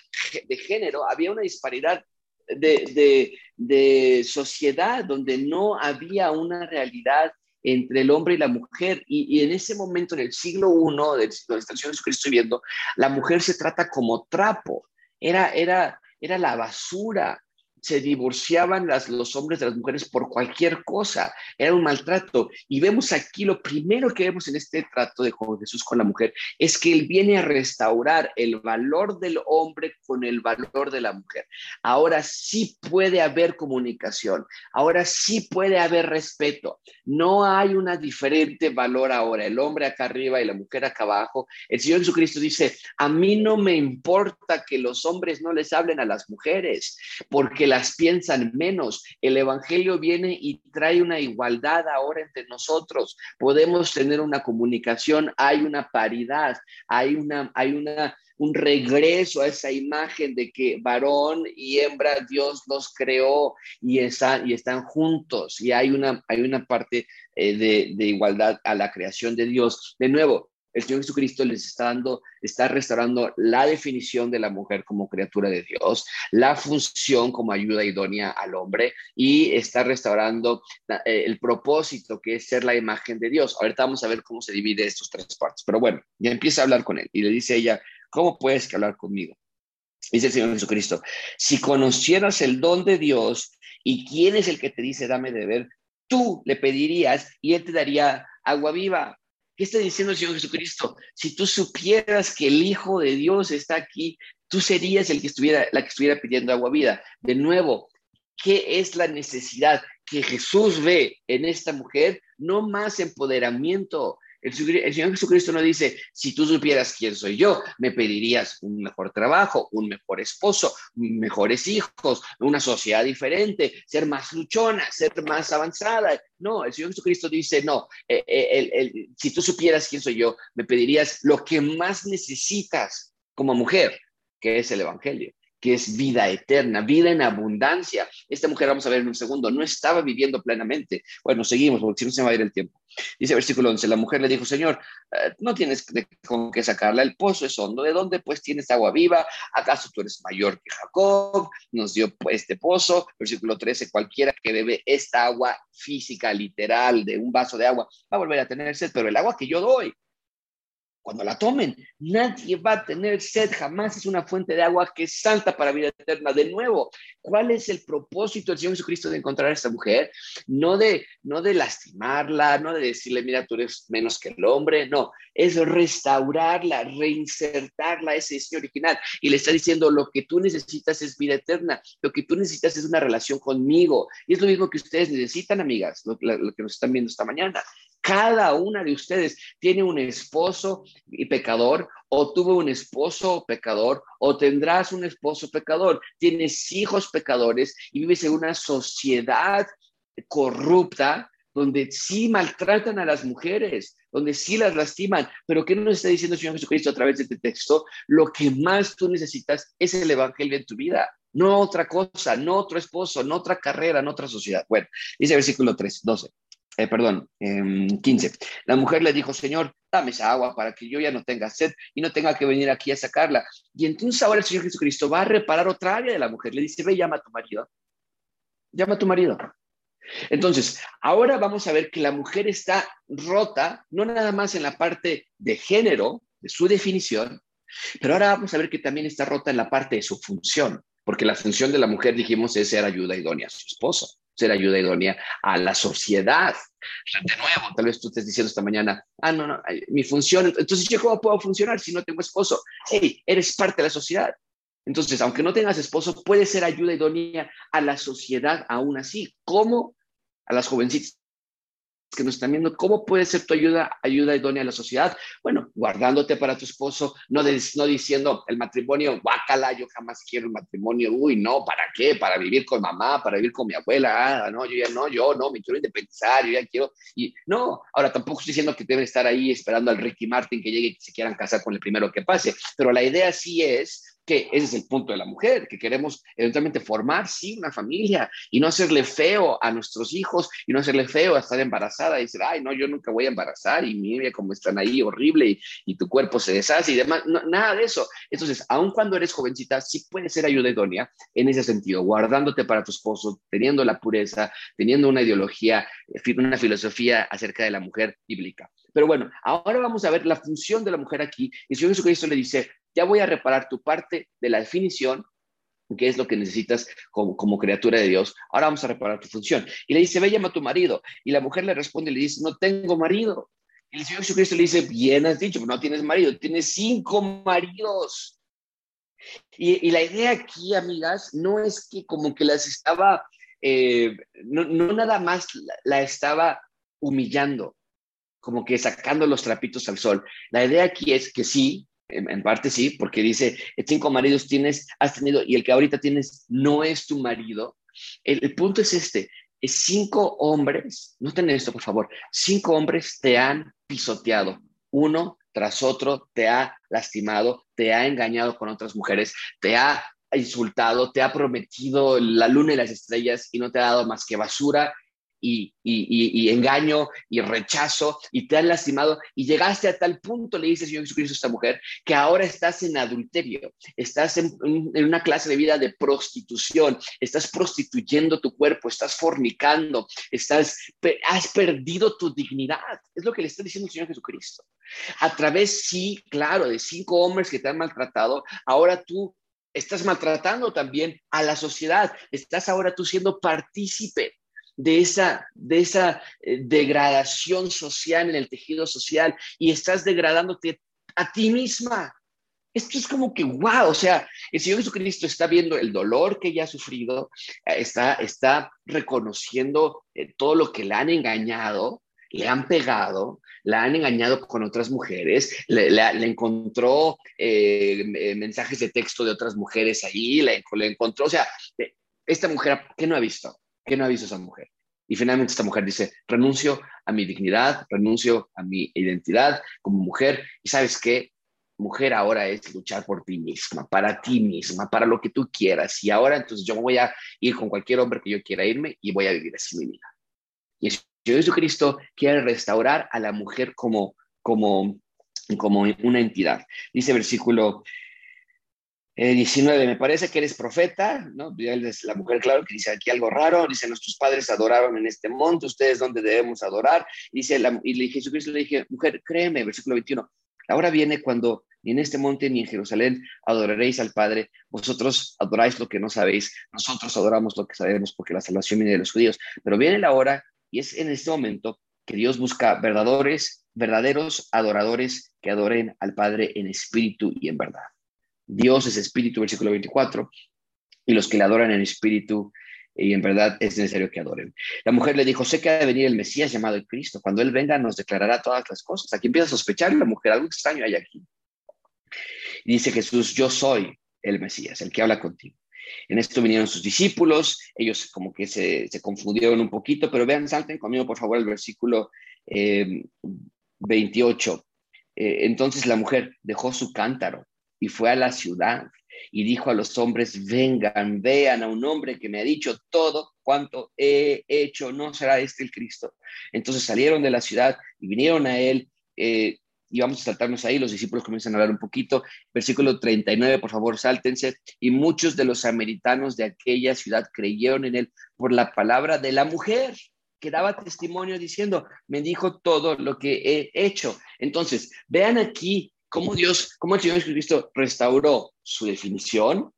de género, había una disparidad de, de sociedad donde no había una realidad entre el hombre y la mujer. Y, en ese momento, en el siglo I, de la la mujer se trata como trapo. Era, era, era la basura, se divorciaban las, los hombres de las mujeres por cualquier cosa, era un maltrato. Y vemos aquí, lo primero que vemos en este trato de Jesús con la mujer es que él viene a restaurar el valor del hombre con el valor de la mujer. Ahora sí puede haber comunicación, ahora sí puede haber respeto. No hay una diferente valor ahora, el hombre acá arriba y la mujer acá abajo. El Señor Jesucristo dice, a mí no me importa que los hombres no les hablen a las mujeres, porque las piensan menos. El Evangelio viene y trae una igualdad ahora entre nosotros. Podemos tener una comunicación, hay una paridad, hay una, hay una, un regreso a esa imagen de que varón y hembra Dios los creó y, están, y están juntos y hay una, hay una parte eh, de, de igualdad a la creación de Dios. De nuevo, el Señor Jesucristo les está dando, está restaurando la definición de la mujer como criatura de Dios, la función como ayuda idónea al hombre y está restaurando eh, el propósito que es ser la imagen de Dios. Ahorita vamos a ver cómo se divide estos tres partes, pero bueno, ya empieza a hablar con él y le dice a ella, ¿cómo puedes que hablar conmigo? Dice el Señor Jesucristo, si conocieras el don de Dios y quién es el que te dice dame de ver, tú le pedirías y él te daría agua viva. ¿Qué está diciendo el Señor Jesucristo? Si tú supieras que el Hijo de Dios está aquí, tú serías el que estuviera, la que estuviera pidiendo agua vida. De nuevo, ¿qué es la necesidad que Jesús ve en esta mujer? No más empoderamiento. El, Señor Jesucristo no dice, si tú supieras quién soy yo, me pedirías un mejor trabajo, un mejor esposo, mejores hijos, una sociedad diferente, ser más luchona, ser más avanzada. No, el Señor Jesucristo dice, no, eh, eh, si tú supieras quién soy yo, me pedirías lo que más necesitas como mujer, que es el Evangelio que es vida eterna, vida en abundancia. Esta mujer, vamos a ver en un segundo, no estaba viviendo plenamente. Bueno, seguimos, porque si no se va a ir el tiempo. Dice versículo 11, la mujer le dijo, Señor, eh, no tienes con qué sacarla, el pozo es hondo, ¿de dónde pues tienes agua viva? ¿Acaso tú eres mayor que Jacob? Nos dio pues, este pozo. Versículo 13, cualquiera que bebe esta agua física, literal, de un vaso de agua, va a volver a tener sed, pero el agua que yo doy cuando la tomen. Nadie va a tener sed, jamás es una fuente de agua que es santa para vida eterna. De nuevo, ¿cuál es el propósito del Señor Jesucristo de encontrar a esta mujer? No de, no de lastimarla, no de decirle, mira, tú eres menos que el hombre, no, es restaurarla, reinsertarla a ese diseño original. Y le está diciendo, lo que tú necesitas es vida eterna, lo que tú necesitas es una relación conmigo. Y es lo mismo que ustedes necesitan, amigas, lo que nos están viendo esta mañana. Cada una de ustedes tiene un esposo y pecador, o tuvo un esposo pecador, o tendrás un esposo pecador. Tienes hijos pecadores y vives en una sociedad corrupta donde sí maltratan a las mujeres, donde sí las lastiman. Pero ¿qué nos está diciendo el Señor Jesucristo a través de este texto? Lo que más tú necesitas es el Evangelio en tu vida, no otra cosa, no otro esposo, no otra carrera, no otra sociedad. Bueno, dice versículo 3, 12 eh, perdón, 15. Em, la mujer le dijo, Señor, dame esa agua para que yo ya no tenga sed y no tenga que venir aquí a sacarla. Y entonces ahora el Señor Jesucristo va a reparar otra área de la mujer. Le dice, ve, llama a tu marido. Llama a tu marido. Entonces, ahora vamos a ver que la mujer está rota, no nada más en la parte de género, de su definición, pero ahora vamos a ver que también está rota en la parte de su función, porque la función de la mujer, dijimos, es ser ayuda idónea a su esposo ser ayuda idónea a la sociedad. De nuevo, tal vez tú estés diciendo esta mañana, ah, no, no, mi función, entonces yo cómo puedo funcionar si no tengo esposo? Hey, eres parte de la sociedad. Entonces, aunque no tengas esposo, puedes ser ayuda idónea a la sociedad aún así. ¿Cómo? A las jovencitas que nos están viendo, ¿cómo puede ser tu ayuda, ayuda idónea a la sociedad? Bueno, guardándote para tu esposo, no, no diciendo el matrimonio, guácala, yo jamás quiero el matrimonio, uy, no, ¿para qué? Para vivir con mamá, para vivir con mi abuela, ah, no, yo ya no, yo no, me quiero independizar, yo ya quiero, y no, ahora tampoco estoy diciendo que deben estar ahí esperando al Ricky Martin que llegue y se quieran casar con el primero que pase, pero la idea sí es que ese es el punto de la mujer, que queremos eventualmente formar, sí, una familia y no hacerle feo a nuestros hijos y no hacerle feo a estar embarazada y decir, ay, no, yo nunca voy a embarazar y mira cómo están ahí horrible y, tu cuerpo se deshace y demás, nada de eso. Entonces, aun cuando eres jovencita, sí puede ser ayuda idónea en ese sentido, guardándote para tu esposo, teniendo la pureza, teniendo una ideología, eh, una filosofía acerca de la mujer bíblica. Pero bueno, ahora vamos a ver la función de la mujer aquí. Y el Señor Jesucristo le dice, ya voy a reparar tu parte de la definición, que es lo que necesitas como, criatura de Dios. Ahora vamos a reparar tu función. Y le dice, ve, llama a tu marido. Y la mujer le responde le dice, no tengo marido. Y el Señor Jesucristo le dice, bien has dicho, no tienes marido, tienes cinco maridos. Y, la idea aquí, amigas, no es que como que las estaba, eh, no, nada más la estaba humillando, como que sacando los trapitos al sol. La idea aquí es que sí, en, parte sí, porque dice, cinco maridos tienes, has tenido, y el que ahorita tienes no es tu marido. El, punto es este, es cinco hombres, noten esto por favor, cinco hombres te han pisoteado, uno tras otro te ha lastimado, te ha engañado con otras mujeres, te ha insultado, te ha prometido la luna y las estrellas y no te ha dado más que basura y, engaño y rechazo y te han lastimado y llegaste a tal punto, le dice el Señor Jesucristo a esta mujer, que ahora estás en adulterio, estás en, una clase de vida de prostitución, estás prostituyendo tu cuerpo, estás fornicando, estás, has perdido tu dignidad. Es lo que le está diciendo el Señor Jesucristo. A través, sí, claro, de cinco hombres que te han maltratado, ahora tú estás maltratando también a la sociedad, estás ahora tú siendo partícipe de esa, de esa eh, degradación social en el tejido social y estás degradándote a ti misma. Esto es como que, wow, o sea, el Señor Jesucristo está viendo el dolor que ella ha sufrido, eh, está, está reconociendo eh, todo lo que le han engañado, le han pegado, la han engañado con otras mujeres, le, encontró mensajes de texto de otras mujeres allí, le, encontró, o sea, esta mujer, ¿qué no ha visto? ¿Qué no ha visto esa mujer? Y finalmente esta mujer dice, renuncio a mi dignidad, renuncio a mi identidad como mujer, y sabes qué, mujer ahora es luchar por ti misma, para ti misma, para lo que tú quieras, y ahora entonces yo voy a ir con cualquier hombre que yo quiera irme y voy a vivir así mi vida. Y Jesucristo quiere restaurar a la mujer como, como, como una entidad. Dice versículo 19, eh, me parece que eres profeta, ¿no? La mujer, claro, que dice aquí algo raro, dice, nuestros padres adoraron en este monte, ustedes dónde debemos adorar. Dice, y Jesucristo le dije, mujer, créeme, versículo 21, ahora viene cuando ni en este monte ni en Jerusalén adoraréis al Padre, vosotros adoráis lo que no sabéis, nosotros adoramos lo que sabemos porque la salvación viene de los judíos, pero viene la hora y es en este momento que Dios busca verdaderos, verdaderos adoradores que adoren al Padre en espíritu y en verdad. Dios es espíritu, versículo 24, y los que le adoran en espíritu y en verdad es necesario que adoren. La mujer le dijo, sé que ha de venir el Mesías llamado Cristo. Cuando Él venga nos declarará todas las cosas. Aquí empieza a sospechar la mujer, algo extraño hay aquí. Dice Jesús, yo soy el Mesías, el que habla contigo. En esto vinieron sus discípulos, ellos como que se, confundieron un poquito, pero vean, salten conmigo por favor el versículo 28. Eh, eh, entonces la mujer dejó su cántaro y fue a la ciudad y dijo a los hombres, vengan, vean a un hombre que me ha dicho todo cuanto he hecho, no será este el Cristo. Entonces salieron de la ciudad y vinieron a él. Eh, y vamos a saltarnos ahí, los discípulos comienzan a hablar un poquito. Versículo 39, por favor, sáltense. Y muchos de los samaritanos de aquella ciudad creyeron en él por la palabra de la mujer que daba testimonio diciendo, me dijo todo lo que he hecho. Entonces, vean aquí cómo Dios, cómo el Señor Jesucristo restauró su definición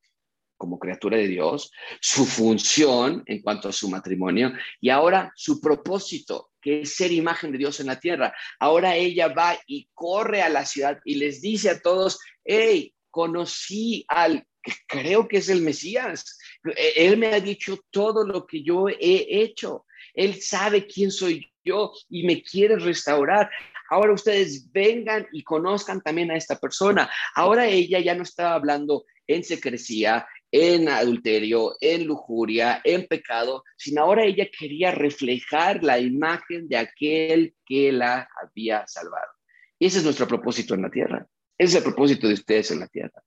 como criatura de Dios, su función en cuanto a su matrimonio y ahora su propósito que es ser imagen de Dios en la tierra. Ahora ella va y corre a la ciudad y les dice a todos, hey, conocí al que creo que es el Mesías. E-, él me ha dicho todo lo que yo he hecho. Él sabe quién soy yo y me quiere restaurar. Ahora ustedes vengan y conozcan también a esta persona. Ahora ella ya no estaba hablando en secrecía, en adulterio, en lujuria, en pecado, sino ahora ella quería reflejar la imagen de aquel que la había salvado. Y ese es nuestro propósito en la tierra. Ese es el propósito de ustedes en la tierra.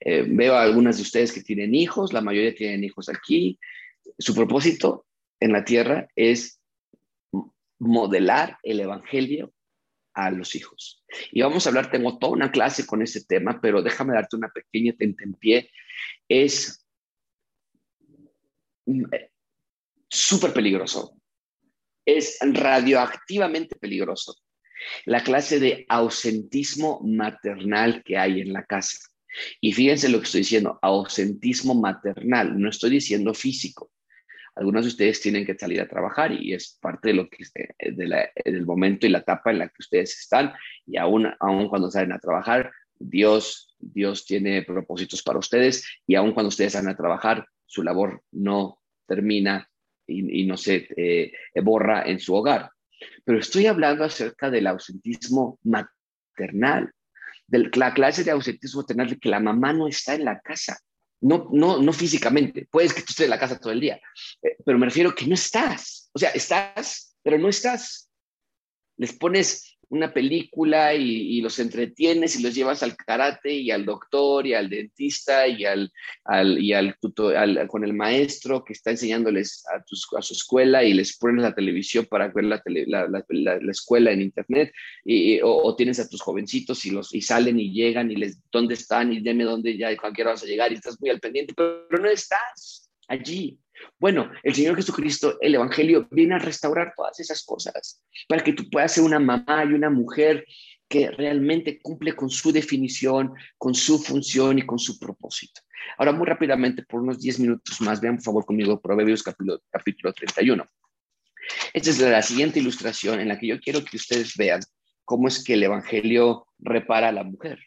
Eh, veo a algunas de ustedes que tienen hijos, la mayoría tienen hijos aquí. Su propósito en la tierra es modelar el evangelio a los hijos. Y vamos a hablar, tengo toda una clase con ese tema, pero déjame darte una pequeña tentempié es súper peligroso. Es radioactivamente peligroso. La clase de ausentismo maternal que hay en la casa. Y fíjense lo que estoy diciendo, ausentismo maternal, no estoy diciendo físico. Algunos de ustedes tienen que salir a trabajar y es parte de lo que del momento y la etapa en la que ustedes están y aún, aún cuando salen a trabajar, Dios Dios tiene propósitos para ustedes y aun cuando ustedes van a trabajar, su labor no termina y, no se eh, borra en su hogar. Pero estoy hablando acerca del ausentismo maternal, de la clase de ausentismo maternal de que la mamá no está en la casa. No, no, no físicamente, puedes que tú estés en la casa todo el día, eh, pero me refiero que no estás. O sea, estás, pero no estás. Les pones una película y, los entretienes y los llevas al karate y al doctor y al dentista y al, y al, con el maestro que está enseñándoles a, a, su escuela y les pones la televisión para ver la, la, escuela en internet y, o, tienes a tus jovencitos y los y salen y llegan y les dónde están y dime dónde ya cualquiera vas a llegar y estás muy al pendiente pero no estás allí bueno, el Señor Jesucristo, el Evangelio, viene a restaurar todas esas cosas para que tú puedas ser una mamá y una mujer que realmente cumple con su definición, con su función y con su propósito. Ahora, muy rápidamente, por unos 10 minutos más, vean por favor conmigo Proverbios capítulo, capítulo 31. Esta es la siguiente ilustración en la que yo quiero que ustedes vean cómo es que el Evangelio repara a la mujer.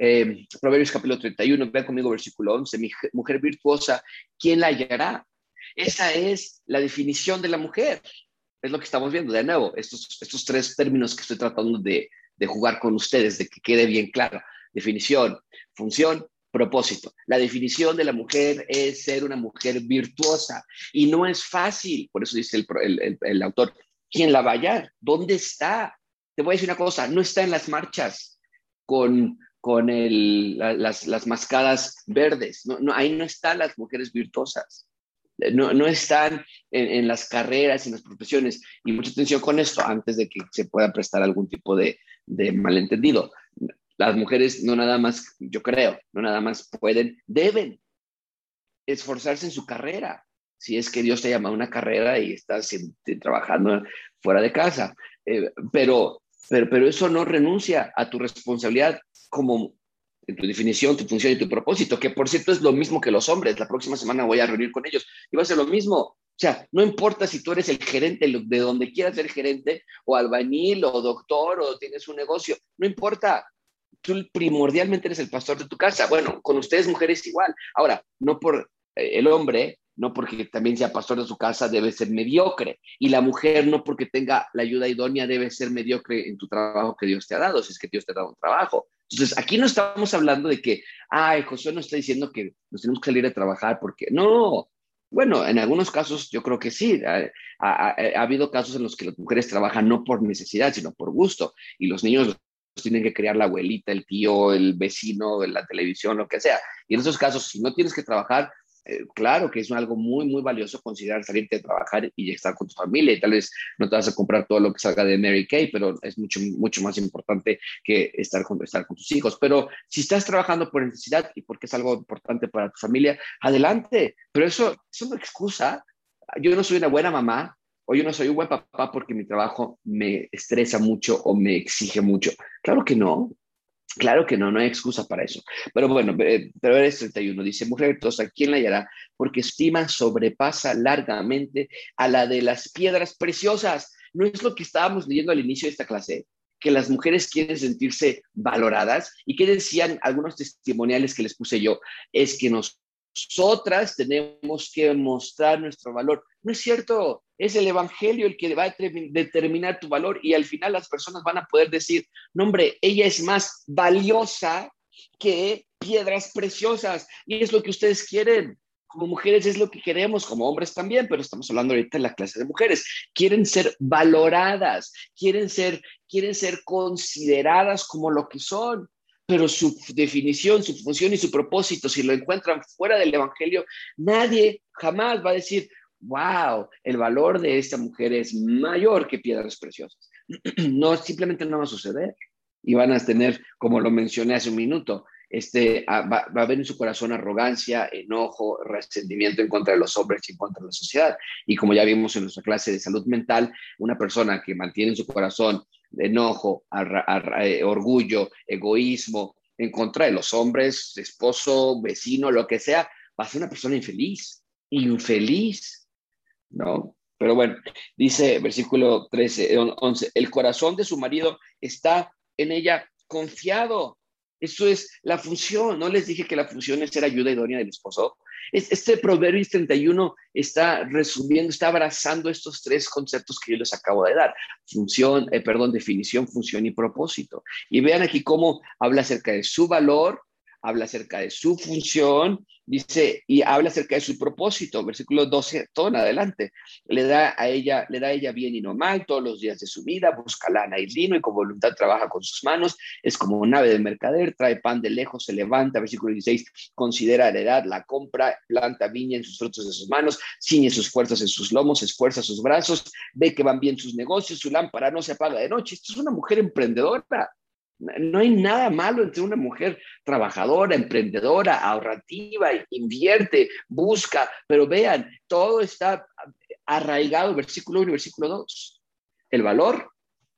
Eh, Proverbios capítulo 31, vean conmigo versículo 11, mi mujer virtuosa, ¿quién la hallará? Esa es la definición de la mujer. Es lo que estamos viendo de nuevo, estos, estos tres términos que estoy tratando de, de jugar con ustedes, de que quede bien claro. Definición, función, propósito. La definición de la mujer es ser una mujer virtuosa y no es fácil. Por eso dice el, el, autor, ¿quién la va a hallar? ¿Dónde está? Te voy a decir una cosa, no está en las marchas con, con las, las, mascadas verdes. No, no, ahí no están las mujeres virtuosas. No, no están en, en, las carreras, en las profesiones. Y mucha atención con esto antes de que se pueda prestar algún tipo de, de malentendido. Las mujeres no nada más, yo creo, no nada más pueden, deben esforzarse en su carrera. Si es que Dios te llama a una carrera y estás trabajando fuera de casa. Eh, pero, pero, pero eso no renuncia a tu responsabilidad como en tu definición, tu función y tu propósito, que por cierto es lo mismo que los hombres. La próxima semana voy a reunir con ellos y va a ser lo mismo. O sea, no importa si tú eres el gerente de donde quieras ser gerente, o albañil, o doctor, o tienes un negocio, no importa tú primordialmente eres el pastor de tu casa. Bueno, con ustedes mujeres igual. Ahora, no por eh, el hombre, no porque también sea pastor de su casa, debe ser mediocre. Y la mujer, no porque tenga la ayuda idónea, debe ser mediocre en tu trabajo que Dios te ha dado, si es que Dios te ha dado un trabajo. Entonces, aquí no estamos hablando de que, ay, José nos está diciendo que nos tenemos que salir a trabajar porque, no, bueno, en algunos casos yo creo que sí. Ha, ha, habido casos en los que las mujeres trabajan no por necesidad, sino por gusto. Y los niños tienen que criar la abuelita, el tío, el vecino, la televisión, lo que sea. Y en esos casos, si no tienes que trabajar, eh, claro que es algo muy, muy valioso considerar salirte a trabajar y estar con tu familia. Y tal vez no te vas a comprar todo lo que salga de Mary Kay, pero es mucho, mucho más importante que estar con, estar con tus hijos. Pero si estás trabajando por necesidad y porque es algo importante para tu familia, adelante. Pero eso, eso no excusa. Yo no soy una buena mamá, o yo no soy un buen papá porque mi trabajo me estresa mucho o me exige mucho. Claro que no. Claro que no, no hay excusa para eso. Pero bueno, pero eres 31 dice, mujer virtuosa, ¿quién la hallará? Porque estima sobrepasa largamente a la de las piedras preciosas. No es lo que estábamos leyendo al inicio de esta clase, que las mujeres quieren sentirse valoradas y que decían algunos testimoniales que les puse yo, es que nosotras tenemos que mostrar nuestro valor. No es cierto, es el Evangelio el que va a determinar tu valor y al final las personas van a poder decir, no hombre, ella es más valiosa que piedras preciosas y es lo que ustedes quieren. Como mujeres es lo que queremos, como hombres también, pero estamos hablando ahorita de la clase de mujeres. Quieren ser valoradas, quieren ser, quieren ser consideradas como lo que son pero su definición, su función y su propósito, si lo encuentran fuera del Evangelio, nadie jamás va a decir, wow, el valor de esta mujer es mayor que piedras preciosas. No, simplemente no va a suceder. Y van a tener, como lo mencioné hace un minuto, este, ah, va, a haber en su corazón arrogancia, enojo, resentimiento en contra de los hombres y en contra de la sociedad. Y como ya vimos en nuestra clase de salud mental, una persona que mantiene en su corazón enojo, eh, orgullo, egoísmo en contra de los hombres, esposo, vecino, lo que sea, va a ser una persona infeliz, infeliz. ¿No? Pero bueno, dice versículo 13, 11, el corazón de su marido está en ella confiado. Eso es la función. No les dije que la función es ser ayuda idónea del esposo. Este proverbio 31 está resumiendo, está abrazando estos tres conceptos que yo les acabo de dar. Función, eh, perdón, definición, función y propósito. Y vean aquí cómo habla acerca de su valor, habla acerca de su función, dice, y habla acerca de su propósito, versículo 12, todo en adelante. Le da a ella, le da a ella bien y no mal todos los días de su vida, busca lana y lino y con voluntad trabaja con sus manos, es como un ave de mercader, trae pan de lejos, se levanta, versículo 16, considera la edad, la compra, planta viña en sus frutos de sus manos, ciñe sus fuerzas en sus lomos, esfuerza sus brazos, ve que van bien sus negocios, su lámpara no se apaga de noche. Esto es una mujer emprendedora. No hay nada malo entre una mujer trabajadora, emprendedora, ahorrativa, invierte, busca, pero vean, todo está arraigado, versículo 1 y versículo 2. El valor,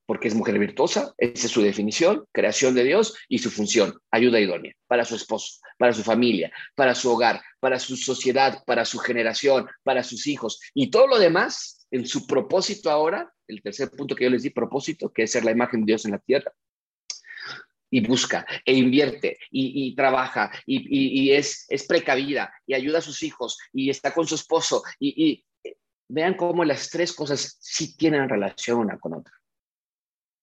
porque es mujer virtuosa, esa es su definición, creación de Dios y su función, ayuda idónea para su esposo, para su familia, para su hogar, para su sociedad, para su generación, para sus hijos y todo lo demás en su propósito ahora, el tercer punto que yo les di, propósito, que es ser la imagen de Dios en la tierra y busca e invierte y, trabaja y, es, es, precavida y ayuda a sus hijos y está con su esposo y, vean cómo las tres cosas sí tienen relación una con otra.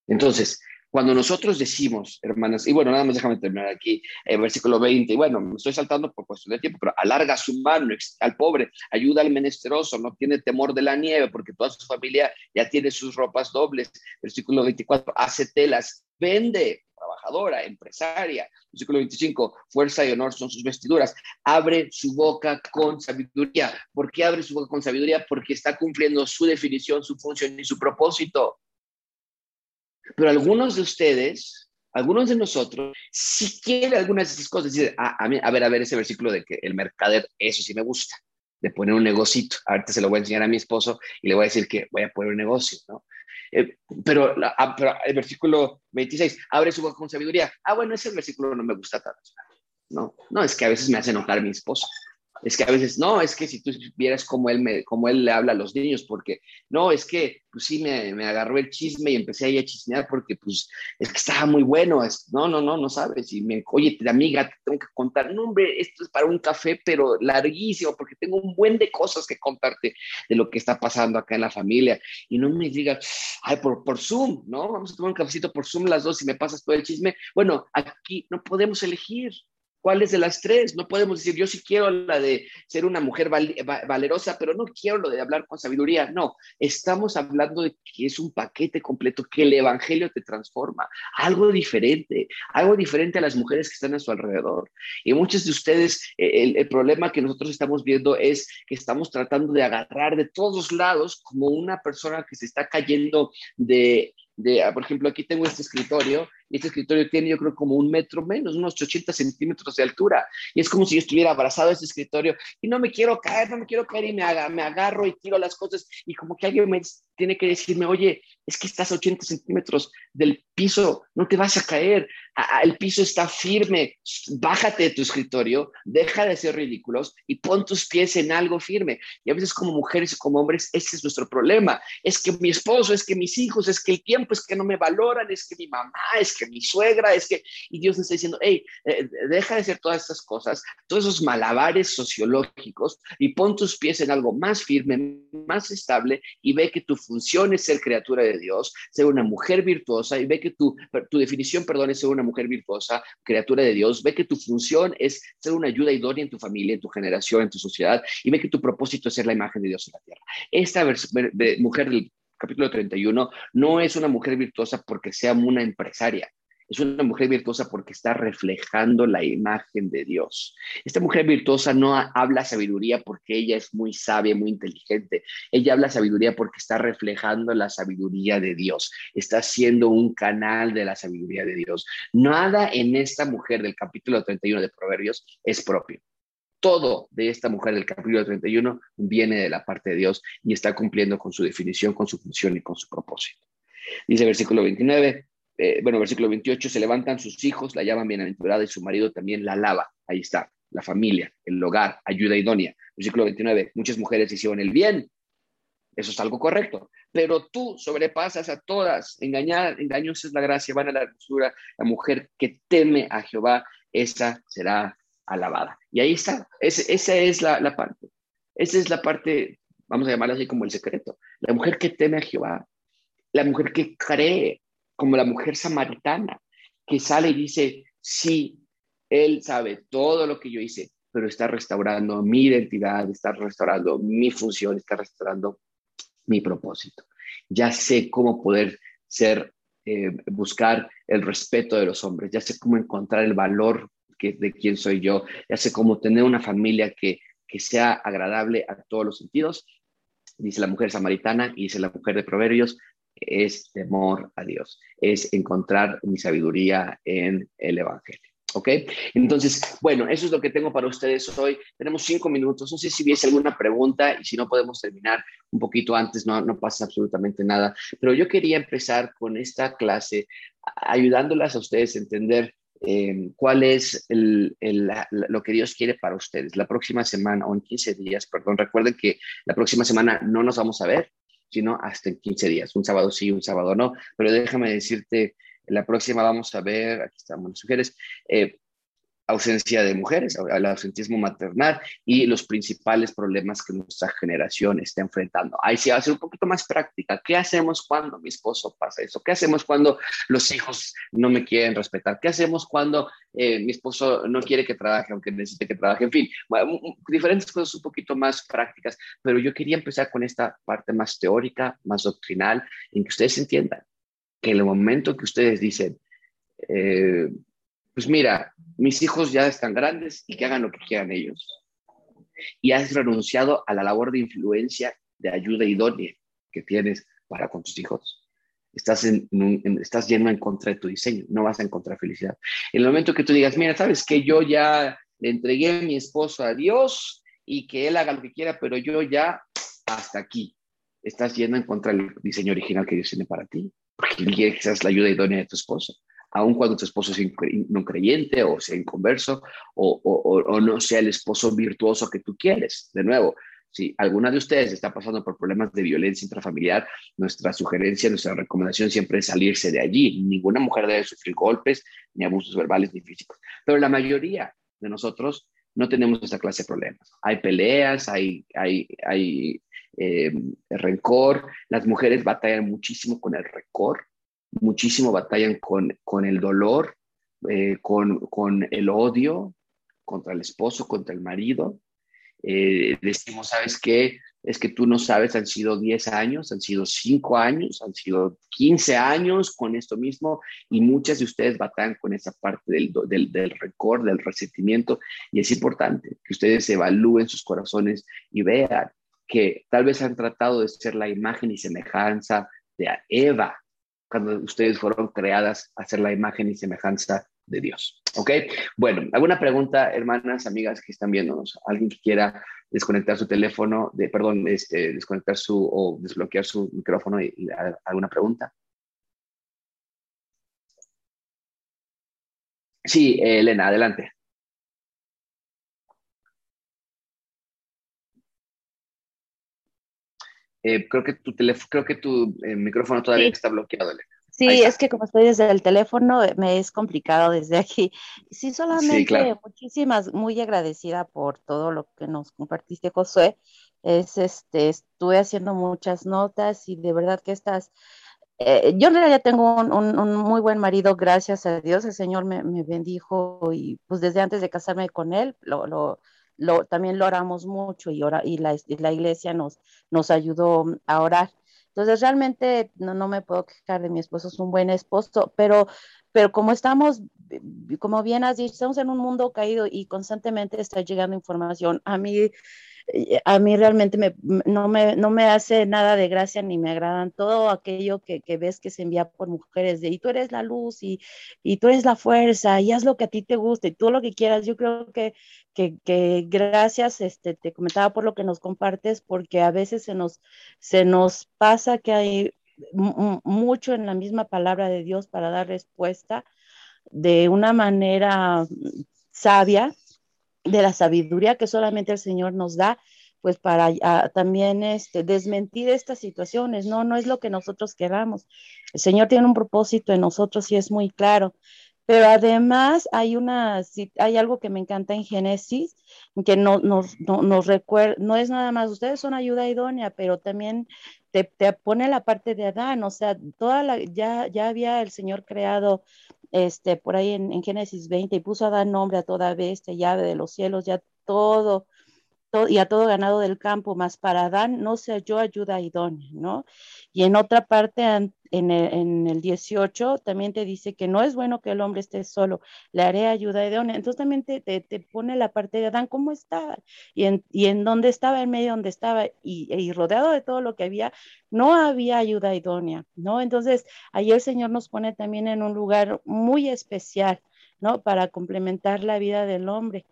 Entonces, cuando nosotros decimos, hermanas, y bueno, nada más déjame terminar aquí, el versículo 20, y bueno, me estoy saltando por cuestión de tiempo, pero alarga su mano al pobre, ayuda al menesteroso, no tiene temor de la nieve, porque toda su familia ya tiene sus ropas dobles. Versículo 24, hace telas, vende, trabajadora, empresaria. Versículo 25, fuerza y honor son sus vestiduras. Abre su boca con sabiduría. ¿Por qué abre su boca con sabiduría? Porque está cumpliendo su definición, su función y su propósito. Pero algunos de ustedes, algunos de nosotros, si quieren algunas de esas cosas, dicen, ah, a, ver, a ver ese versículo de que el mercader, eso sí me gusta, de poner un negocito. Ahorita se lo voy a enseñar a mi esposo y le voy a decir que voy a poner un negocio, ¿no? Eh, pero, ah, pero, el versículo 26, abre su boca con sabiduría. Ah, bueno, ese versículo no me gusta tanto. No, no, es que a veces me hace enojar mi esposo. Es que a veces, no, es que si tú vieras cómo él, me, cómo él le habla a los niños, porque, no, es que, pues sí, me, me agarró el chisme y empecé ahí a chismear porque, pues, es que estaba muy bueno. Es, no, no, no, no sabes. Y me, oye, amiga, te tengo que contar. No, hombre, esto es para un café, pero larguísimo, porque tengo un buen de cosas que contarte de lo que está pasando acá en la familia. Y no me digas, ay, por, por Zoom, ¿no? Vamos a tomar un cafecito por Zoom las dos y me pasas todo el chisme. Bueno, aquí no podemos elegir. ¿Cuáles de las tres? No podemos decir, yo sí quiero la de ser una mujer valerosa, pero no quiero lo de hablar con sabiduría. No, estamos hablando de que es un paquete completo, que el Evangelio te transforma, algo diferente, algo diferente a las mujeres que están a su alrededor. Y muchos de ustedes, eh, el, el problema que nosotros estamos viendo es que estamos tratando de agarrar de todos lados como una persona que se está cayendo de de, ah, por ejemplo, aquí tengo este escritorio, este escritorio tiene yo creo como un metro menos, unos 80 centímetros de altura, y es como si yo estuviera abrazado a este escritorio, y no me quiero caer, no me quiero caer, y me agarro y tiro las cosas, y como que alguien me tiene que decirme, oye, es que estás a 80 centímetros del piso, no te vas a caer, el piso está firme, bájate de tu escritorio, deja de ser ridículos y pon tus pies en algo firme. Y a veces como mujeres y como hombres, ese es nuestro problema. Es que mi esposo, es que mis hijos, es que el tiempo, es que no me valoran, es que mi mamá, es que mi suegra, es que... Y Dios nos está diciendo, hey, eh, deja de hacer todas estas cosas, todos esos malabares sociológicos y pon tus pies en algo más firme, más estable y ve que tu función es ser criatura de Dios, ser una mujer virtuosa y ve que tu, tu definición, perdón, es ser una mujer virtuosa, criatura de Dios, ve que tu función es ser una ayuda idónea en tu familia, en tu generación, en tu sociedad, y ve que tu propósito es ser la imagen de Dios en la tierra. Esta mujer del capítulo 31 no es una mujer virtuosa porque sea una empresaria, es una mujer virtuosa porque está reflejando la imagen de Dios. Esta mujer virtuosa no habla sabiduría porque ella es muy sabia, muy inteligente. Ella habla sabiduría porque está reflejando la sabiduría de Dios. Está siendo un canal de la sabiduría de Dios. Nada en esta mujer del capítulo 31 de Proverbios es propio. Todo de esta mujer del capítulo 31 viene de la parte de Dios y está cumpliendo con su definición, con su función y con su propósito. Dice versículo 29, eh, bueno, versículo 28, se levantan sus hijos, la llaman bienaventurada y su marido también la alaba. Ahí está, la familia, el hogar, ayuda idónea. Versículo 29, muchas mujeres hicieron el bien. Eso es algo correcto. Pero tú sobrepasas a todas. Engañar, engaños es la gracia, van a la hermosura. La mujer que teme a Jehová, esa será alabada. Y ahí está. esa es la, la parte. Esa es la parte, vamos a llamarla así como el secreto. La mujer que teme a Jehová. La mujer que cree como la mujer samaritana, que sale y dice, sí, él sabe todo lo que yo hice, pero está restaurando mi identidad, está restaurando mi función, está restaurando mi propósito. Ya sé cómo poder ser, eh, buscar el respeto de los hombres, ya sé cómo encontrar el valor de quién soy yo, ya sé cómo tener una familia que, que sea agradable a todos los sentidos. Dice la mujer samaritana y dice la mujer de Proverbios, es temor a Dios, es encontrar mi sabiduría en el Evangelio. ¿Ok? Entonces, bueno, eso es lo que tengo para ustedes hoy. Tenemos cinco minutos. No sé si hubiese alguna pregunta y si no podemos terminar un poquito antes, no, no pasa absolutamente nada. Pero yo quería empezar con esta clase ayudándolas a ustedes a entender eh, cuál es lo que Dios quiere para ustedes. La próxima semana, o en 15 días, perdón, recuerden que la próxima semana no nos vamos a ver, sino hasta en 15 días, un sábado sí, un sábado no, pero déjame decirte la próxima vamos a ver, aquí estamos las mujeres, eh, ausencia de mujeres, el ausentismo maternal y los principales problemas que nuestra generación está enfrentando. Ahí sí va a ser un poquito más práctica. ¿Qué hacemos cuando mi esposo pasa eso? ¿Qué hacemos cuando los hijos no me quieren respetar? ¿Qué hacemos cuando eh, mi esposo no quiere que trabaje aunque necesite que trabaje? En fin, diferentes cosas un poquito más prácticas, pero yo quería empezar con esta parte más teórica, más doctrinal, en que ustedes entiendan que en el momento que ustedes dicen, eh, pues mira, mis hijos ya están grandes y que hagan lo que quieran ellos. Y has renunciado a la labor de influencia, de ayuda idónea que tienes para con tus hijos. Estás, en, estás yendo en contra de tu diseño, no vas a encontrar felicidad. En el momento que tú digas, mira, sabes que yo ya le entregué a mi esposo a Dios y que él haga lo que quiera, pero yo ya hasta aquí. Estás yendo en contra del diseño original que Dios tiene para ti, porque quiere que seas la ayuda idónea de tu esposo aun cuando tu esposo sea no creyente o sea inconverso o, o, no sea el esposo virtuoso que tú quieres. De nuevo, si alguna de ustedes está pasando por problemas de violencia intrafamiliar, nuestra sugerencia, nuestra recomendación siempre es salirse de allí. Ninguna mujer debe sufrir golpes, ni abusos verbales, ni físicos. Pero la mayoría de nosotros no tenemos esa clase de problemas. Hay peleas, hay, hay, hay eh, rencor. Las mujeres batallan muchísimo con el rencor muchísimo batallan con, con el dolor, eh, con, con, el odio contra el esposo, contra el marido. Eh, decimos, ¿sabes qué? Es que tú no sabes, han sido 10 años, han sido 5 años, han sido 15 años con esto mismo y muchas de ustedes batallan con esa parte del, del, del del resentimiento y es importante que ustedes evalúen sus corazones y vean que tal vez han tratado de ser la imagen y semejanza de Eva, cuando ustedes fueron creadas a ser la imagen y semejanza de Dios. ¿Ok? Bueno, ¿alguna pregunta, hermanas, amigas que están viéndonos? ¿Alguien que quiera desconectar su teléfono, de, perdón, este, desconectar su o desbloquear su micrófono y, alguna pregunta? Sí, Elena, adelante. Eh, creo que tu teléfono, creo que tu eh, micrófono todavía está bloqueado. Sí, es que como estoy desde el teléfono, eh, me es complicado desde aquí. Sí, solamente muchísimas, muy agradecida por todo lo que nos compartiste, Josué. Es este, estuve haciendo muchas notas y de verdad que estás. yo en realidad tengo un, muy buen marido, gracias a Dios. El Señor me, bendijo y pues desde antes de casarme con él, lo también lo oramos mucho y, y, la, iglesia nos, nos ayudó a orar. Entonces, realmente no, no, me puedo quejar de mi esposo, es un buen esposo, pero, pero como estamos, como bien has dicho, estamos en un mundo caído y constantemente está llegando información. A mí a mí realmente me, no, me, no me hace nada de gracia ni me agradan todo aquello que, que ves que se envía por mujeres de y tú eres la luz y, y, tú eres la fuerza y haz lo que a ti te guste y tú lo que quieras. Yo creo que, que, que, gracias, este, te comentaba por lo que nos compartes, porque a veces se nos, se nos pasa que hay mucho en la misma palabra de Dios para dar respuesta de una manera sabia de la sabiduría que solamente el Señor nos da, pues para ah, también este, desmentir estas situaciones, no, no es lo que nosotros queramos. El Señor tiene un propósito en nosotros y es muy claro. Pero además hay una, hay algo que me encanta en Génesis, que no, nos, no, nos recuerda, no es nada más, ustedes son ayuda idónea, pero también te, te, pone la parte de Adán, o sea, toda la, ya, ya había el Señor creado este, por ahí en, Génesis 20, y puso a dar nombre a toda bestia, llave de los cielos, ya todo, todo, y a todo ganado del campo, más para Adán no se halló ayuda idónea, ¿no? Y en otra parte, en el, en el 18, también te dice que no es bueno que el hombre esté solo, le haré ayuda idónea. Entonces también te, te, pone la parte de Adán, ¿cómo estaba? Y en, y en dónde estaba, en medio donde estaba, y, y rodeado de todo lo que había, no había ayuda idónea, ¿no? Entonces, ahí el Señor nos pone también en un lugar muy especial, ¿no? Para complementar la vida del hombre.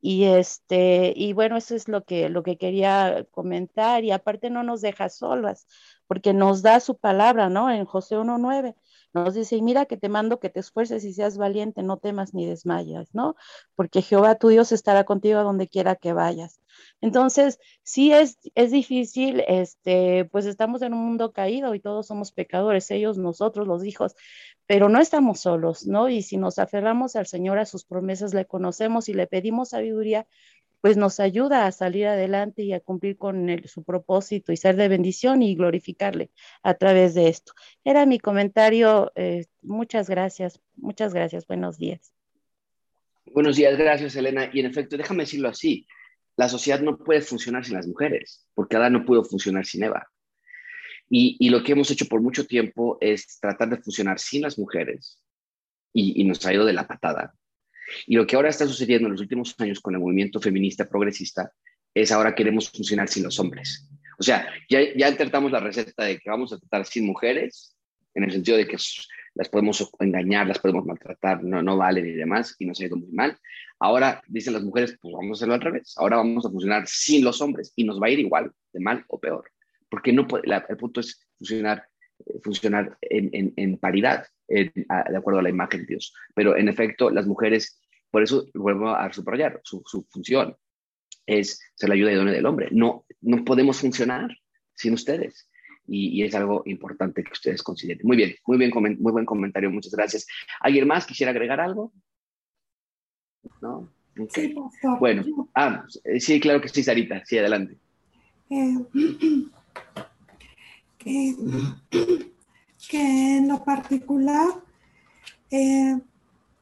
Y este, y bueno, eso es lo que, lo que quería comentar. Y aparte no nos deja solas, porque nos da su palabra, ¿no? En José 1.9 nos dice, y mira que te mando que te esfuerces y seas valiente, no temas ni desmayas, ¿no? Porque Jehová tu Dios estará contigo a donde quiera que vayas. Entonces, sí es, es difícil, este, pues estamos en un mundo caído y todos somos pecadores, ellos, nosotros, los hijos, pero no estamos solos, ¿no? Y si nos aferramos al Señor, a sus promesas, le conocemos y le pedimos sabiduría, pues nos ayuda a salir adelante y a cumplir con su propósito y ser de bendición y glorificarle a través de esto. Era mi comentario. Eh, muchas gracias, muchas gracias. Buenos días. Buenos días, gracias Elena. Y en efecto, déjame decirlo así, la sociedad no puede funcionar sin las mujeres, porque Adán no pudo funcionar sin Eva. Y, y, lo que hemos hecho por mucho tiempo es tratar de funcionar sin las mujeres y, y nos ha ido de la patada. Y lo que ahora está sucediendo en los últimos años con el movimiento feminista progresista es ahora queremos funcionar sin los hombres. O sea, ya, ya intentamos la receta de que vamos a tratar sin mujeres, en el sentido de que las podemos engañar, las podemos maltratar, no, no valen y demás, y nos ha ido muy mal. Ahora dicen las mujeres, pues vamos a hacerlo al revés. Ahora vamos a funcionar sin los hombres y nos va a ir igual, de mal o peor. Porque no el punto es funcionar, eh, funcionar en, en paridad de acuerdo a la imagen de Dios. Pero en efecto, las mujeres, por eso vuelvo a subrayar, su, su función es ser la ayuda idónea del hombre. No, no podemos funcionar sin ustedes. Y, es algo importante que ustedes consideren. Muy bien, muy bien, muy buen comentario, muchas gracias. ¿Alguien más quisiera agregar algo? ¿No? Sí, Bueno, ah, sí, claro que sí, Sarita, sí, adelante. Eh, que que en lo particular eh,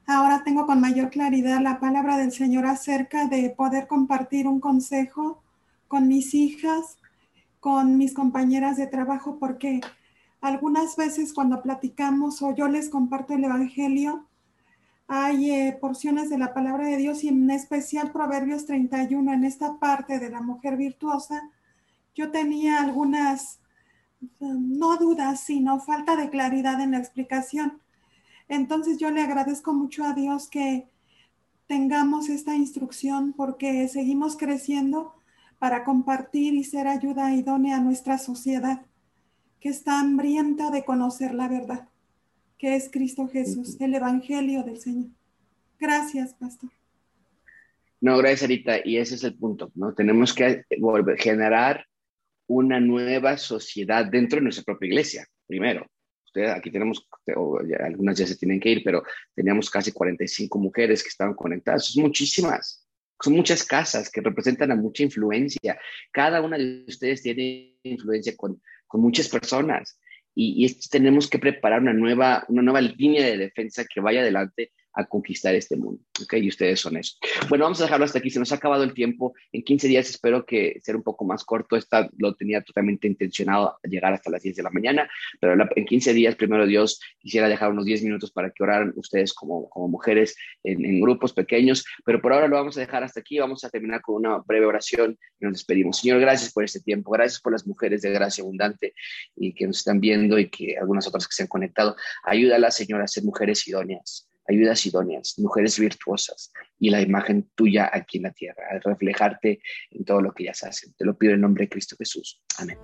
ahora tengo con mayor claridad la palabra del Señor acerca de poder compartir un consejo con mis hijas, con mis compañeras de trabajo, porque algunas veces cuando platicamos o yo les comparto el Evangelio, hay eh, porciones de la palabra de Dios y en especial Proverbios 31, en esta parte de la mujer virtuosa, yo tenía algunas no dudas, sino falta de claridad en la explicación. Entonces yo le agradezco mucho a Dios que tengamos esta instrucción porque seguimos creciendo para compartir y ser ayuda idónea a nuestra sociedad, que está hambrienta de conocer la verdad, que es Cristo Jesús, el Evangelio del Señor. Gracias, pastor. No, gracias, Arita. Y ese es el punto, ¿no? Tenemos que volver, generar una nueva sociedad dentro de nuestra propia iglesia, primero. Usted, aquí tenemos, algunas ya se tienen que ir, pero teníamos casi 45 mujeres que estaban conectadas. Son muchísimas. Son muchas casas que representan a mucha influencia. Cada una de ustedes tiene influencia con, muchas personas. Y, y, tenemos que preparar una nueva, una nueva línea de defensa que vaya adelante a conquistar este mundo. ¿Ok? Y ustedes son eso. Bueno, vamos a dejarlo hasta aquí. Se nos ha acabado el tiempo. En 15 días espero que sea un poco más corto. Esta lo tenía totalmente intencionado llegar hasta las 10 de la mañana, pero en 15 días, primero Dios, quisiera dejar unos 10 minutos para que oraran ustedes como, como mujeres en, en grupos pequeños, pero por ahora lo vamos a dejar hasta aquí. Vamos a terminar con una breve oración y nos despedimos. Señor, gracias por este tiempo. Gracias por las mujeres de gracia abundante y que nos están viendo y que algunas otras que se han conectado. Ayúdala, Señor, a ser mujeres idóneas ayudas idóneas, mujeres virtuosas y la imagen tuya aquí en la tierra, al reflejarte en todo lo que ellas hacen. Te lo pido en nombre de Cristo Jesús. Amén.